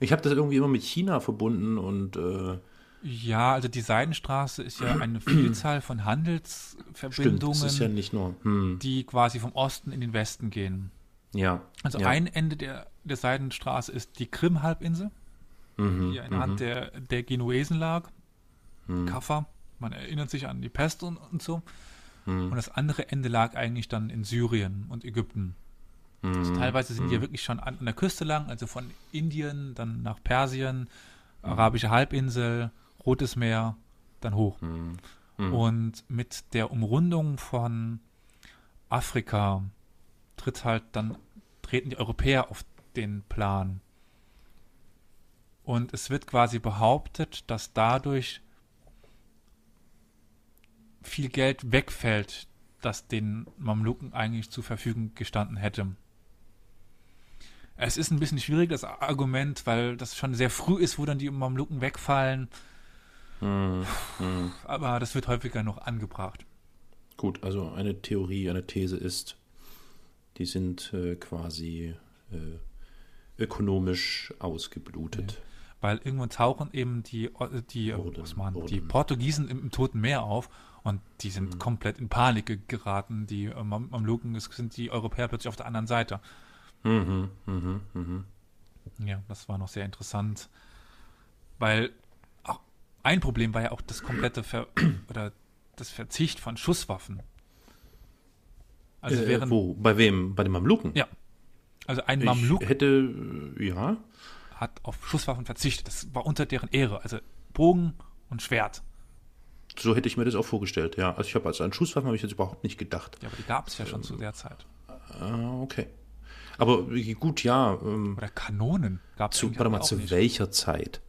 Ich habe das irgendwie immer mit China verbunden und äh, ja, also die Seidenstraße ist ja eine Vielzahl von Handelsverbindungen, Stimmt, ist ja nicht nur, hm. die quasi vom Osten in den Westen gehen. Ja. Also ja. ein Ende der, der Seidenstraße ist die Krim-Halbinsel, mhm, die in der Hand mhm. der, der Genuesen lag. Mhm. Kaffa, man erinnert sich an die Pest und, und so. Mhm. Und das andere Ende lag eigentlich dann in Syrien und Ägypten. Also mhm. teilweise sind die ja mhm. wirklich schon an, an der Küste lang, also von Indien, dann nach Persien, Arabische Halbinsel, Rotes Meer, dann hoch. Mhm. Mhm. Und mit der Umrundung von Afrika tritt halt dann, treten die Europäer auf den Plan. Und es wird quasi behauptet, dass dadurch viel Geld wegfällt, das den Mamluken eigentlich zur Verfügung gestanden hätte. Es ist ein bisschen schwierig, das Argument, weil das schon sehr früh ist, wo dann die Mamluken wegfallen. Hm, hm. Aber das wird häufiger noch angebracht. Gut, also eine Theorie, eine These ist, die sind äh, quasi äh, ökonomisch ausgeblutet. Weil irgendwann tauchen eben die, O- die, Wurden- Osmanen, die wurden. Portugiesen im, im Toten Meer auf und die sind Mhm. komplett in Panik ge- geraten. Die äh, Mam- Mamluken, sind die Europäer plötzlich auf der anderen Seite. Mhm, mhm, mhm. Ja, das war noch sehr interessant, weil ein Problem war ja auch das komplette Ver oder das Verzicht von Schusswaffen. Also äh, während wo? Bei wem? Bei den Mamluken? Ja. also ein Ich Mamluk hätte, äh, ja, hat auf Schusswaffen verzichtet. Das war unter deren Ehre, also Bogen und Schwert. so hätte ich mir das auch vorgestellt, ja. Also ich habe als an Schusswaffen habe ich jetzt überhaupt nicht gedacht. Ja, aber die gab es ja schon zu der Zeit. Ah, okay. Aber wie gut, ja. Ähm, Oder Kanonen gab es zu, warte mal, zu nicht. welcher Zeit?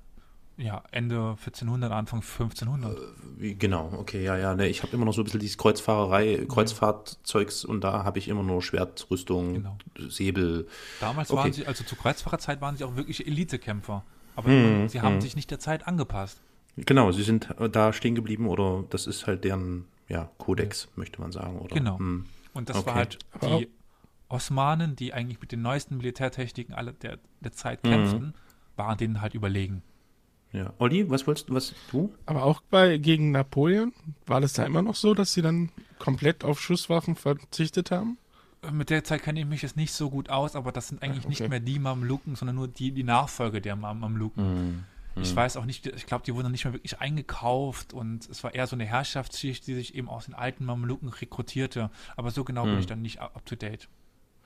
Ja, Ende 1400, Anfang 1500. Wie, genau, okay, ja, ja. Ne, ich habe immer noch so ein bisschen dieses Kreuzfahrerei, Kreuzfahrtzeugs und da habe ich immer nur Schwertrüstung, Genau. Säbel. Damals okay. waren sie, also zu Kreuzfahrerzeit waren sie auch wirklich Elitekämpfer. Aber Mhm, sie haben mhm. sich nicht der Zeit angepasst. Genau, sie sind äh, da stehen geblieben oder das ist halt deren ja, Kodex, möchte man sagen. Oder? Genau. Hm. Und das Okay. war halt die Osmanen, die eigentlich mit den neuesten Militärtechniken aller der, der Zeit Mhm. kämpften, waren denen halt überlegen. Ja. Olli, was wolltest du, was du? Aber auch bei gegen Napoleon war das da immer noch so, dass sie dann komplett auf Schusswaffen verzichtet haben? Äh, Mit der Zeit kenne ich mich jetzt nicht so gut aus, aber das sind eigentlich Ah, nicht okay. mehr die Mamluken, sondern nur die, die Nachfolger der Mam Mamluken. Hm. Ich weiß auch nicht, ich glaube, die wurden nicht mehr wirklich eingekauft und es war eher so eine Herrschaftsschicht, die sich eben aus den alten Mamluken rekrutierte. Aber so genau bin Hm. ich dann nicht up to date.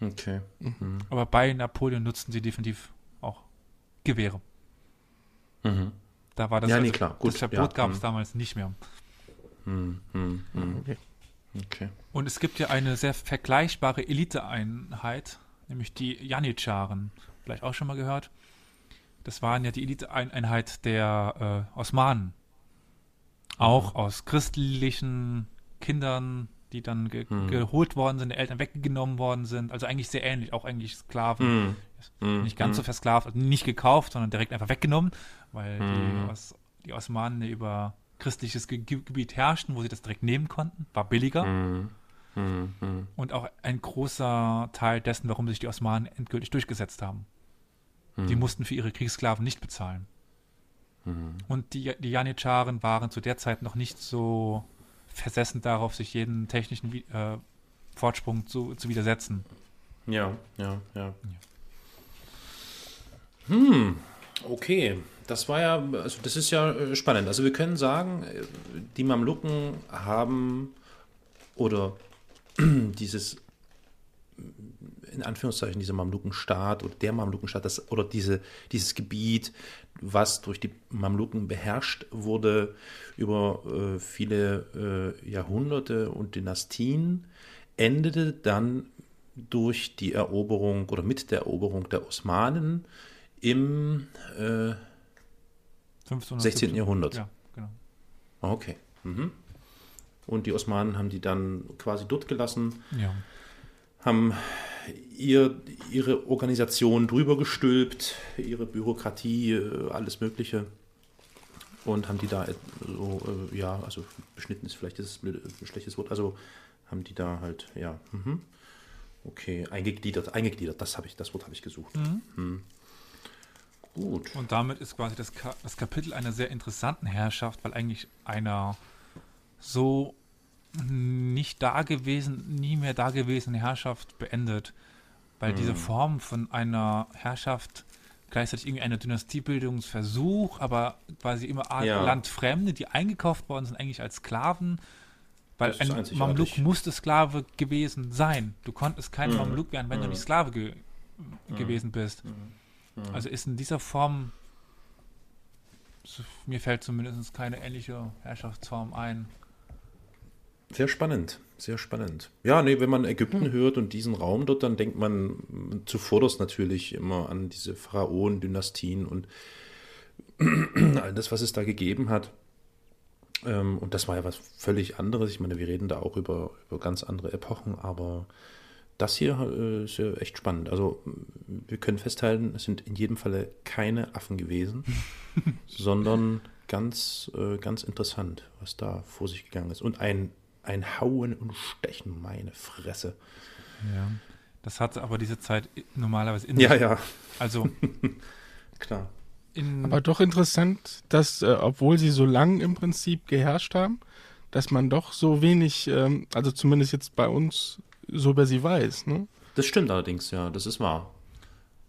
Okay. Hm. Aber bei Napoleon nutzten sie definitiv auch Gewehre. Mhm. Da war das, Ja, nee, also, klar, gut, das Verbot ja, gab es hm. damals nicht mehr. Hm. Hm. Hm. Okay. Okay. Und es gibt ja eine sehr vergleichbare Eliteeinheit, nämlich die Janitscharen. Vielleicht auch schon mal gehört. Das waren ja die Eliteeinheit der äh, Osmanen. Auch aus christlichen Kindern, die dann ge Mhm. geholt worden sind, der Eltern weggenommen worden sind. Also eigentlich sehr ähnlich, auch eigentlich Sklaven. Hm. Hm. Nicht ganz so Hm. versklavt, also nicht gekauft, sondern direkt einfach weggenommen, weil die, Os die Osmanen über christliches Ge Ge- Gebiet herrschten, wo sie das direkt nehmen konnten. War billiger. Hm. Hm. Hm. Und auch ein großer Teil dessen, warum sich die Osmanen endgültig durchgesetzt haben. Die Hm. mussten für ihre Kriegssklaven nicht bezahlen. Hm. Und die, die Janitscharen waren zu der Zeit noch nicht so versessen darauf, sich jeden technischen äh, Fortsprung zu, zu widersetzen. Ja, ja, ja. Hm, okay. Das war ja, also das ist ja äh, spannend. Also wir können sagen, äh, die Mamluken haben oder dieses in Anführungszeichen dieser Mamlukenstaat oder der Mamlukenstaat das, oder diese, dieses Gebiet, was durch die Mamluken beherrscht wurde über äh, viele äh, Jahrhunderte und Dynastien, endete dann durch die Eroberung oder mit der Eroberung der Osmanen im äh, 1500, 16. Jahrhundert. Ja, genau. Okay. Mhm. Und die Osmanen haben die dann quasi dort gelassen, Ja. Haben ihr, ihre Organisation drüber gestülpt, ihre Bürokratie, äh, alles Mögliche. Und haben die da so, äh, ja, also beschnitten ist vielleicht das ein schlechtes Wort, also haben die da halt, ja, mhm. okay, eingegliedert, eingegliedert, das habe ich, das Wort habe ich gesucht. Mhm. Gut. Und damit ist quasi das, Ka das Kapitel einer sehr interessanten Herrschaft, weil eigentlich einer so nicht dagewesen, nie mehr dagewesene Herrschaft beendet. Weil diese Form von einer Herrschaft gleichzeitig irgendwie einer Dynastiebildungsversuch, aber quasi immer Art Ja. Landfremde, die eingekauft worden sind, eigentlich als Sklaven. Weil ein. Mamluk musste Sklave gewesen sein. Du konntest kein Mhm. Mamluk werden, wenn du Mhm. nicht Sklave ge gewesen bist. Mhm. Also ist in dieser Form, mir fällt zumindest keine ähnliche Herrschaftsform ein. Sehr spannend, sehr spannend. Ja, nee, wenn man Ägypten hört und diesen Raum dort, dann denkt man zuvorderst natürlich immer an diese Pharaonen-Dynastien und all das, was es da gegeben hat. Ähm, und das war ja was völlig anderes. Ich meine, wir reden da auch über, über ganz andere Epochen, aber das hier äh, ist ja echt spannend. Also wir können festhalten, es sind in jedem Falle keine Affen gewesen, sondern ganz, äh, ganz interessant, was da vor sich gegangen ist. Und ein, ein Hauen und Stechen, meine Fresse. Ja. Das hat aber diese Zeit normalerweise in Ja, sich. ja, Also klar. in, Aber doch interessant, dass, äh, obwohl sie so lang im Prinzip geherrscht haben, dass man doch so wenig, ähm, also zumindest jetzt bei uns, so über sie weiß. Ne? Das stimmt allerdings, ja, das ist wahr.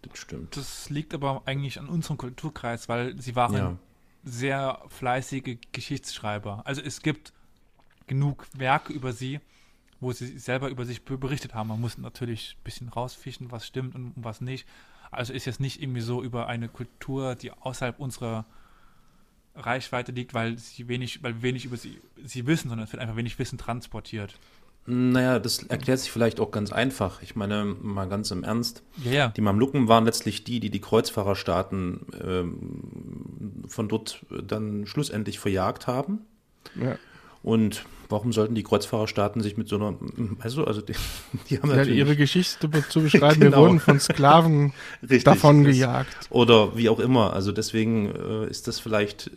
Das stimmt. das liegt aber eigentlich an unserem Kulturkreis, weil sie waren Ja. sehr fleißige Geschichtsschreiber. Also es gibt genug Werke über sie, wo sie selber über sich be- berichtet haben. Man muss natürlich ein bisschen rausfischen, was stimmt und was nicht. Also ist jetzt nicht irgendwie so über eine Kultur, die außerhalb unserer Reichweite liegt, weil sie wenig, weil wir wenig über sie, sie wissen, sondern es wird einfach wenig Wissen transportiert. Naja, das erklärt sich vielleicht auch ganz einfach. Ich meine, mal ganz im Ernst. Ja, ja. Die Mamluken waren letztlich die, die die Kreuzfahrerstaaten ähm, von dort dann schlussendlich verjagt haben. Ja. Und warum sollten die Kreuzfahrerstaaten sich mit so einer, weißt du, also die, die haben Ja, natürlich ihre Geschichte zu beschreiben, wir Genau. wurden von Sklaven richtig, davon das- gejagt. Oder wie auch immer. Also deswegen äh, ist das vielleicht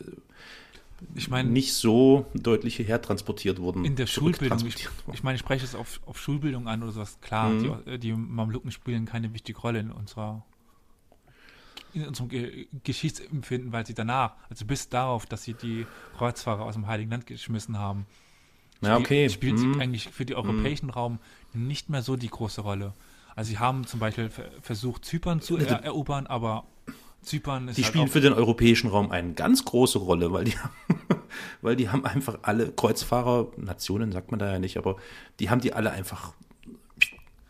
Ich meine, nicht so deutlich hierher transportiert worden. in der Schulbildung, ich, ich meine, ich spreche es auf, auf Schulbildung an oder sowas. Klar, Mhm. die, die Mamluken spielen keine wichtige Rolle in unserer in unserem Ge Geschichtsempfinden, weil sie danach, also bis darauf, dass sie die Kreuzfahrer aus dem Heiligen Land geschmissen haben, Ja, okay. spielt Mhm. sie eigentlich für den europäischen Raum nicht mehr so die große Rolle. Also sie haben zum Beispiel ver- versucht, Zypern zu er erobern, aber Zypern ist Die halt spielen für den europäischen Raum eine ganz große Rolle, weil die, weil die haben einfach alle Kreuzfahrer, Nationen sagt man da ja nicht, aber die haben die alle einfach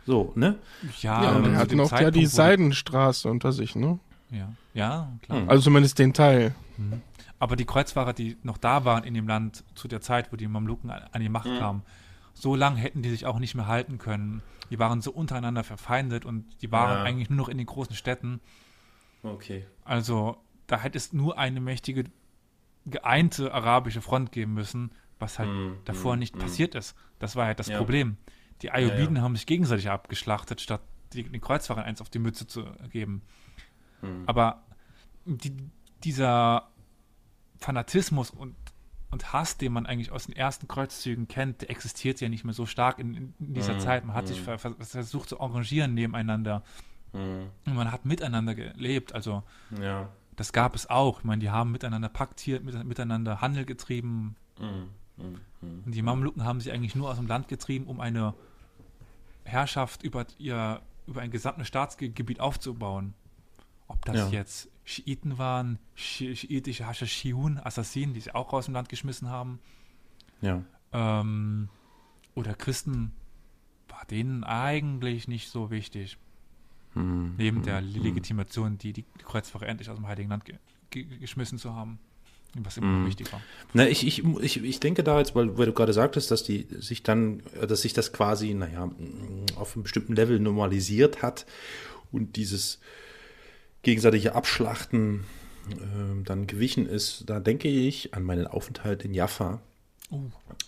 so, ne? ja, Ja, wir zu hatten auch ja die Seidenstraße unter sich, ne? Ja, ja, klar. Hm. Also zumindest den Teil. Aber die Kreuzfahrer, die noch da waren in dem Land zu der Zeit, wo die Mamluken an, die Macht Mhm. kamen, so lange hätten die sich auch nicht mehr halten können. Die waren so untereinander verfeindet und die waren Ja. eigentlich nur noch in den großen Städten. Okay. Also da hätte es nur eine mächtige, geeinte arabische Front geben müssen, was halt Mm, davor mm, nicht mm. passiert ist. Das war halt das Ja. Problem. Die Ayubiden ja. haben sich gegenseitig abgeschlachtet, statt den Kreuzfahrern eins auf die Mütze zu geben. Mm. Aber die, dieser Fanatismus und, und Hass, den man eigentlich aus den ersten Kreuzzügen kennt, der existiert ja nicht mehr so stark in, in dieser Mhm, Zeit. Man hat sich mhm. ver, ver, versucht zu arrangieren nebeneinander. Mhm. Und man hat miteinander gelebt. Also Ja. das gab es auch. Ich meine, die haben miteinander paktiert, mit, miteinander Handel getrieben. Mhm. Mhm. Mhm. Und die Mamluken haben sie eigentlich nur aus dem Land getrieben, um eine Herrschaft über ihr über ein gesamtes Staatsgebiet aufzubauen. Ob das Ja. jetzt Schiiten waren, Schi schiitische Hashashiun, Assassinen, die sie auch aus dem Land geschmissen haben, Ja. ähm, oder Christen, war denen eigentlich nicht so wichtig. Mhm. Neben der Mhm. Legitimation, die die Kreuzfahrer endlich aus dem Heiligen Land ge ge geschmissen zu haben. Was immer Mhm. wichtig war. Na, ich, ich, ich, ich denke da jetzt, weil, weil du gerade sagtest, dass die sich dann, dass sich das quasi, naja, auf einem bestimmten Level normalisiert hat und dieses gegenseitige Abschlachten ähm, dann gewichen ist, da denke ich an meinen Aufenthalt in Jaffa. Oh,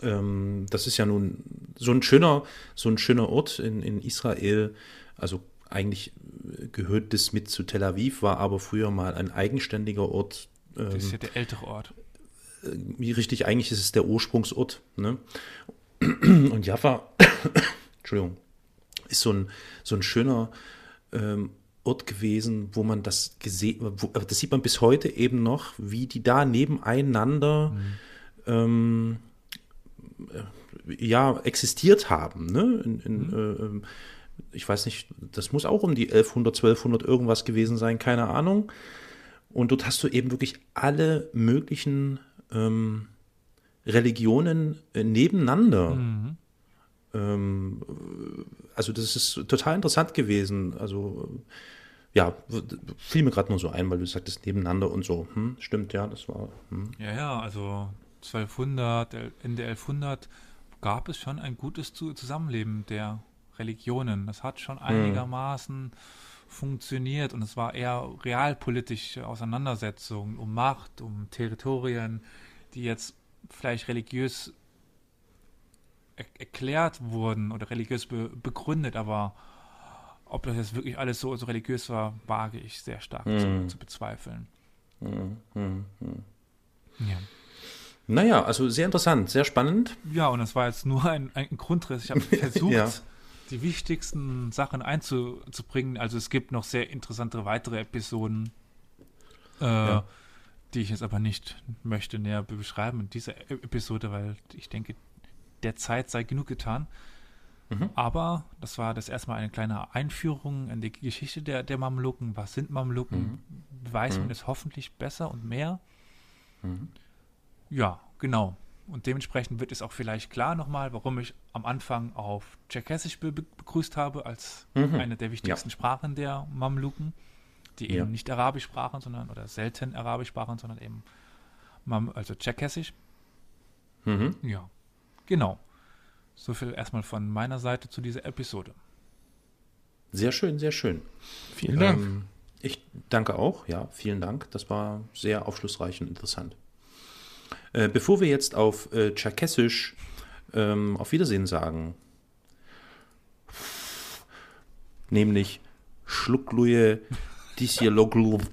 Ähm, das ist ja nun so ein schöner, so ein schöner Ort in, in Israel. Also eigentlich äh, gehört das mit zu Tel Aviv, war aber früher mal ein eigenständiger Ort. das ist Ähm, ja der ältere Ort. wie richtig, eigentlich ist es der Ursprungsort. Ne? Und Jaffa, Entschuldigung, ist so ein, so ein schöner ähm, Ort gewesen, wo man das gesehen, wo, äh, das sieht man bis heute eben noch, wie die da nebeneinander ähm, äh, ja, existiert haben. Ne? In, in, äh, ähm, ich weiß nicht, das muss auch um die 1100, 1200 irgendwas gewesen sein, keine Ahnung. Und dort hast du eben wirklich alle möglichen ähm, Religionen äh, nebeneinander. Mhm. Ähm, äh, also das ist total interessant gewesen. Also ja, fiel mir gerade nur so ein, weil du sagtest nebeneinander und so. Hm, stimmt, ja, das war. Hm. Ja, ja, also 1200, el- Ende 1100 gab es schon ein gutes Zu- Zusammenleben der Religionen. Das hat schon einigermaßen funktioniert und es war eher realpolitische Auseinandersetzungen um Macht, um Territorien, die jetzt vielleicht religiös er erklärt wurden oder religiös be begründet, aber ob das jetzt wirklich alles so, so religiös war, wage ich sehr stark zu, Mhm. zu bezweifeln. Hm, hm, hm. Ja. Naja, also sehr interessant, sehr spannend. Ja, und das war jetzt nur ein, ein Grundriss. Ich habe versucht, Ja. die wichtigsten Sachen einzubringen. Also es gibt noch sehr interessante weitere Episoden, äh, ja. die ich jetzt aber nicht möchte näher beschreiben in dieser e-, Episode, weil ich denke, der Zeit sei genug getan. Mhm. Aber das war das erstmal eine kleine Einführung in die Geschichte der, der Mamluken. Was sind Mamluken? Mhm. Weiß mhm. man es hoffentlich besser und mehr? Mhm. Ja, genau. Und dementsprechend wird es auch vielleicht klar nochmal, warum ich am Anfang auf Tscherkessisch be begrüßt habe, als mhm. eine der wichtigsten ja. Sprachen der Mamluken, die ja. eben nicht Arabisch sprachen, sondern oder selten Arabisch sprachen, sondern eben Mam also Tscherkessisch. Mhm. Ja, genau. So viel erstmal von meiner Seite zu dieser Episode. Sehr schön, sehr schön. Vielen Dank. Ähm, ich danke auch, ja, vielen Dank. Das war sehr aufschlussreich und interessant. Äh, bevor wir jetzt auf äh, Tscherkessisch ähm, auf Wiedersehen sagen, nämlich Schluckluje Disjaloglu,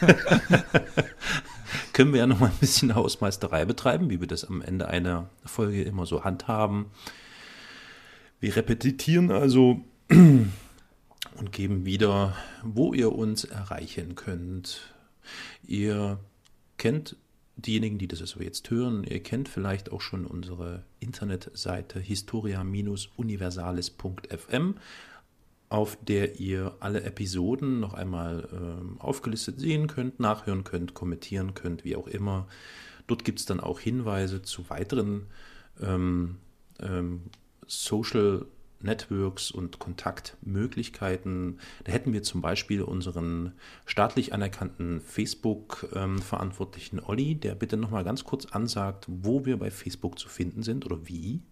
können wir ja noch mal ein bisschen Hausmeisterei betreiben, wie wir das am Ende einer Folge immer so handhaben. Wir repetieren also und geben wieder, wo ihr uns erreichen könnt. Ihr kennt diejenigen, die das also jetzt hören, ihr kennt vielleicht auch schon unsere Internetseite historia-universalis.fm, auf der ihr alle Episoden noch einmal ähm, aufgelistet sehen könnt, nachhören könnt, kommentieren könnt, wie auch immer. Dort gibt es dann auch Hinweise zu weiteren ähm, ähm, Social Networks und Kontaktmöglichkeiten. Da hätten wir zum Beispiel unseren staatlich anerkannten Facebook-Verantwortlichen Olli, der bitte nochmal ganz kurz ansagt, wo wir bei Facebook zu finden sind oder wie.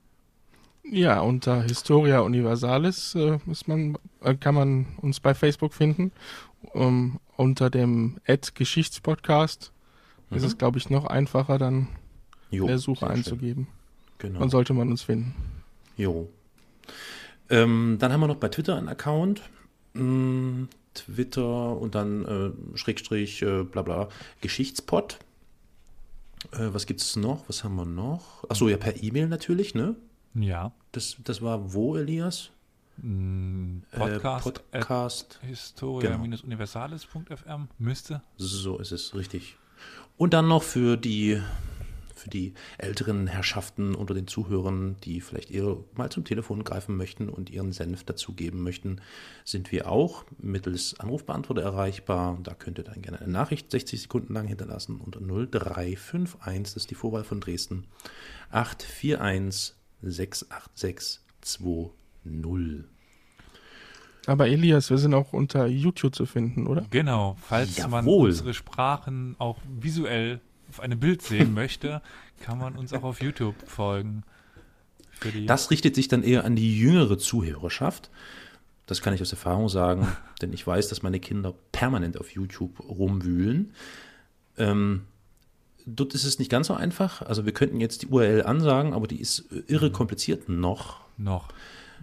Ja, unter Historia Universalis äh, man, äh, kann man uns bei Facebook finden. Um, unter dem Ad-Geschichtspodcast mhm. ist es, glaube ich, noch einfacher, dann jo, der Suche einzugeben. Genau. Dann sollte man uns finden. Jo, ähm, dann haben wir noch bei Twitter einen Account. Hm, Twitter und dann äh, Schrägstrich, äh, bla bla, Geschichtspot. Äh, was gibt es noch? Was haben wir noch? Achso, ja, per E-Mail natürlich, ne? Ja. Das, das war wo, Elias? Podcast, äh, Podcast. historia-universales.fm müsste. So ist es, richtig. Und dann noch für die für die älteren Herrschaften unter den Zuhörern, die vielleicht eher mal zum Telefon greifen möchten und ihren Senf dazugeben möchten, sind wir auch mittels Anrufbeantworter erreichbar. Da könnt ihr dann gerne eine Nachricht 60 Sekunden lang hinterlassen unter 0351, das ist die Vorwahl von Dresden, 841 686 20. Aber Elias, wir sind auch unter YouTube zu finden, oder? Genau, falls Jawohl. man unsere Sprachen auch visuell auf einem Bild sehen möchte, kann man uns auch auf YouTube folgen. das richtet sich dann eher an die jüngere Zuhörerschaft. Das kann ich aus Erfahrung sagen, denn ich weiß, dass meine Kinder permanent auf YouTube rumwühlen. Ähm, dort ist es nicht ganz so einfach. Also wir könnten jetzt die URL ansagen, aber die ist irre kompliziert noch. Noch.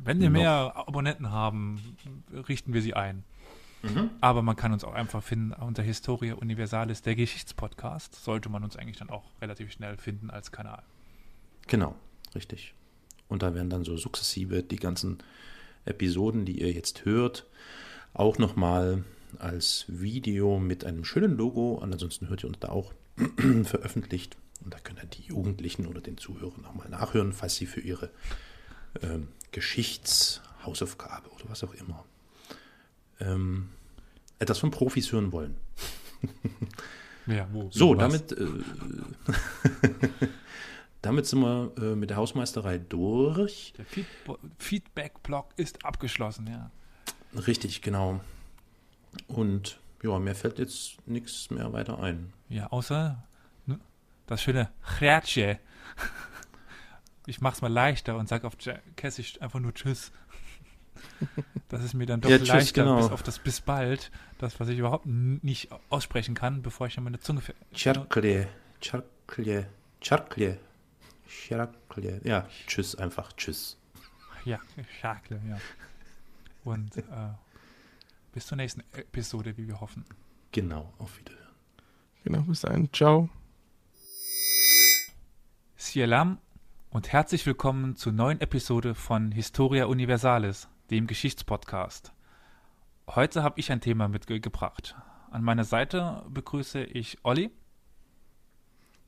Wenn wir noch. mehr Abonnenten haben, richten wir sie ein. Mhm. Aber man kann uns auch einfach finden unter Historia Universalis, der Geschichtspodcast. Sollte man uns eigentlich dann auch relativ schnell finden als Kanal. Genau, richtig. Und da werden dann so sukzessive die ganzen Episoden, die ihr jetzt hört, auch nochmal als Video mit einem schönen Logo, ansonsten hört ihr uns da auch veröffentlicht. Und da können die Jugendlichen oder den Zuhörern nochmal nachhören, falls sie für ihre ähm, Geschichtshausaufgabe oder was auch immer ähm, etwas von Profis hören wollen. ja, wo, so, damit, äh, damit sind wir äh, mit der Hausmeisterei durch. Der Feed Feedback-Block ist abgeschlossen, ja. Richtig, genau. Und ja, mir fällt jetzt nichts mehr weiter ein. Ja, außer ne, das schöne Chrätsche. Ich mach's mal leichter und sag auf Kessisch einfach nur Tschüss. Das ist mir dann doch ja, tschüss, leichter, genau. bis auf das bis bald, das, was ich überhaupt nicht aussprechen kann, bevor ich dann meine Zunge... Charklje, Charklje, Charklje, Charklje. Ja, tschüss, einfach tschüss. Ja, Charklje, ja. Und äh, bis zur nächsten Episode, wie wir hoffen. Genau, auf Wiederhören. Genau, bis dahin. Ciao. Sielam und herzlich willkommen zur neuen Episode von Historia Universalis, dem Geschichtspodcast. Heute habe ich ein Thema mitgebracht. An meiner Seite begrüße ich Olli.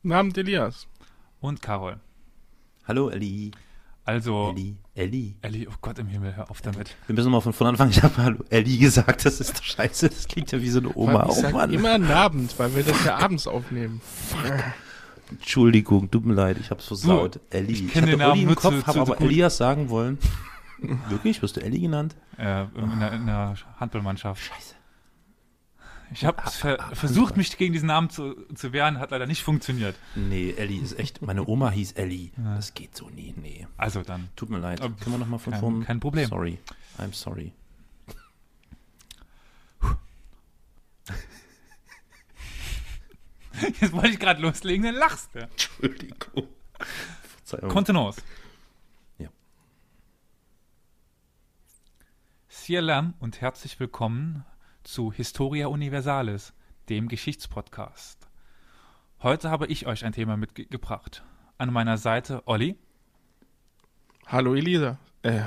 Namen Elias. Und Carol. Hallo Elli. Also. Elli. Elli. Elli, oh Gott im Himmel, hör auf damit. Wir müssen mal von vorne anfangen. Ich habe Hallo Elli gesagt, das ist doch scheiße. Das klingt ja wie so eine Oma. ich Oh Mann. immer Abend, weil wir das ja abends aufnehmen. Entschuldigung, tut mir leid, ich hab's versaut. Elli. ich Ich, kenn hatte den Namen Olli im Kopf, zu- habe zu- aber Elias sagen wollen. Wirklich? Wirst du Elli genannt? Äh, in, der, in der Handballmannschaft. Scheiße. Ich habe ver versucht, mich gegen diesen Namen zu, zu wehren, hat leider nicht funktioniert. Nee, Elli ist echt. Meine Oma hieß Elli. Ja. Das geht so nie. Nee. Also dann. Tut mir leid. Können wir nochmal von kein- vorne? kein Problem. Sorry. I'm sorry. Jetzt wollte ich gerade loslegen, dann lachst du. Entschuldigung. Verzeihung. Kontenance. Ja. Sielam und herzlich willkommen zu Historia Universalis, dem Geschichtspodcast. Heute habe ich euch ein Thema mitgebracht. An meiner Seite Olli. Hallo Elisa. Äh.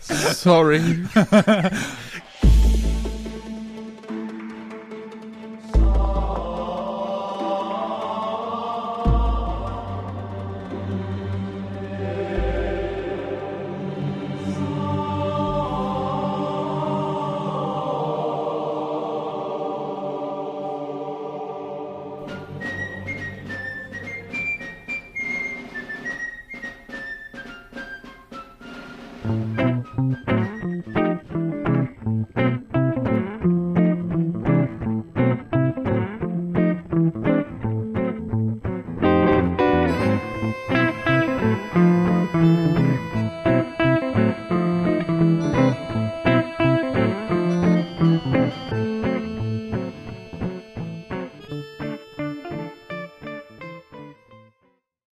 Sorry.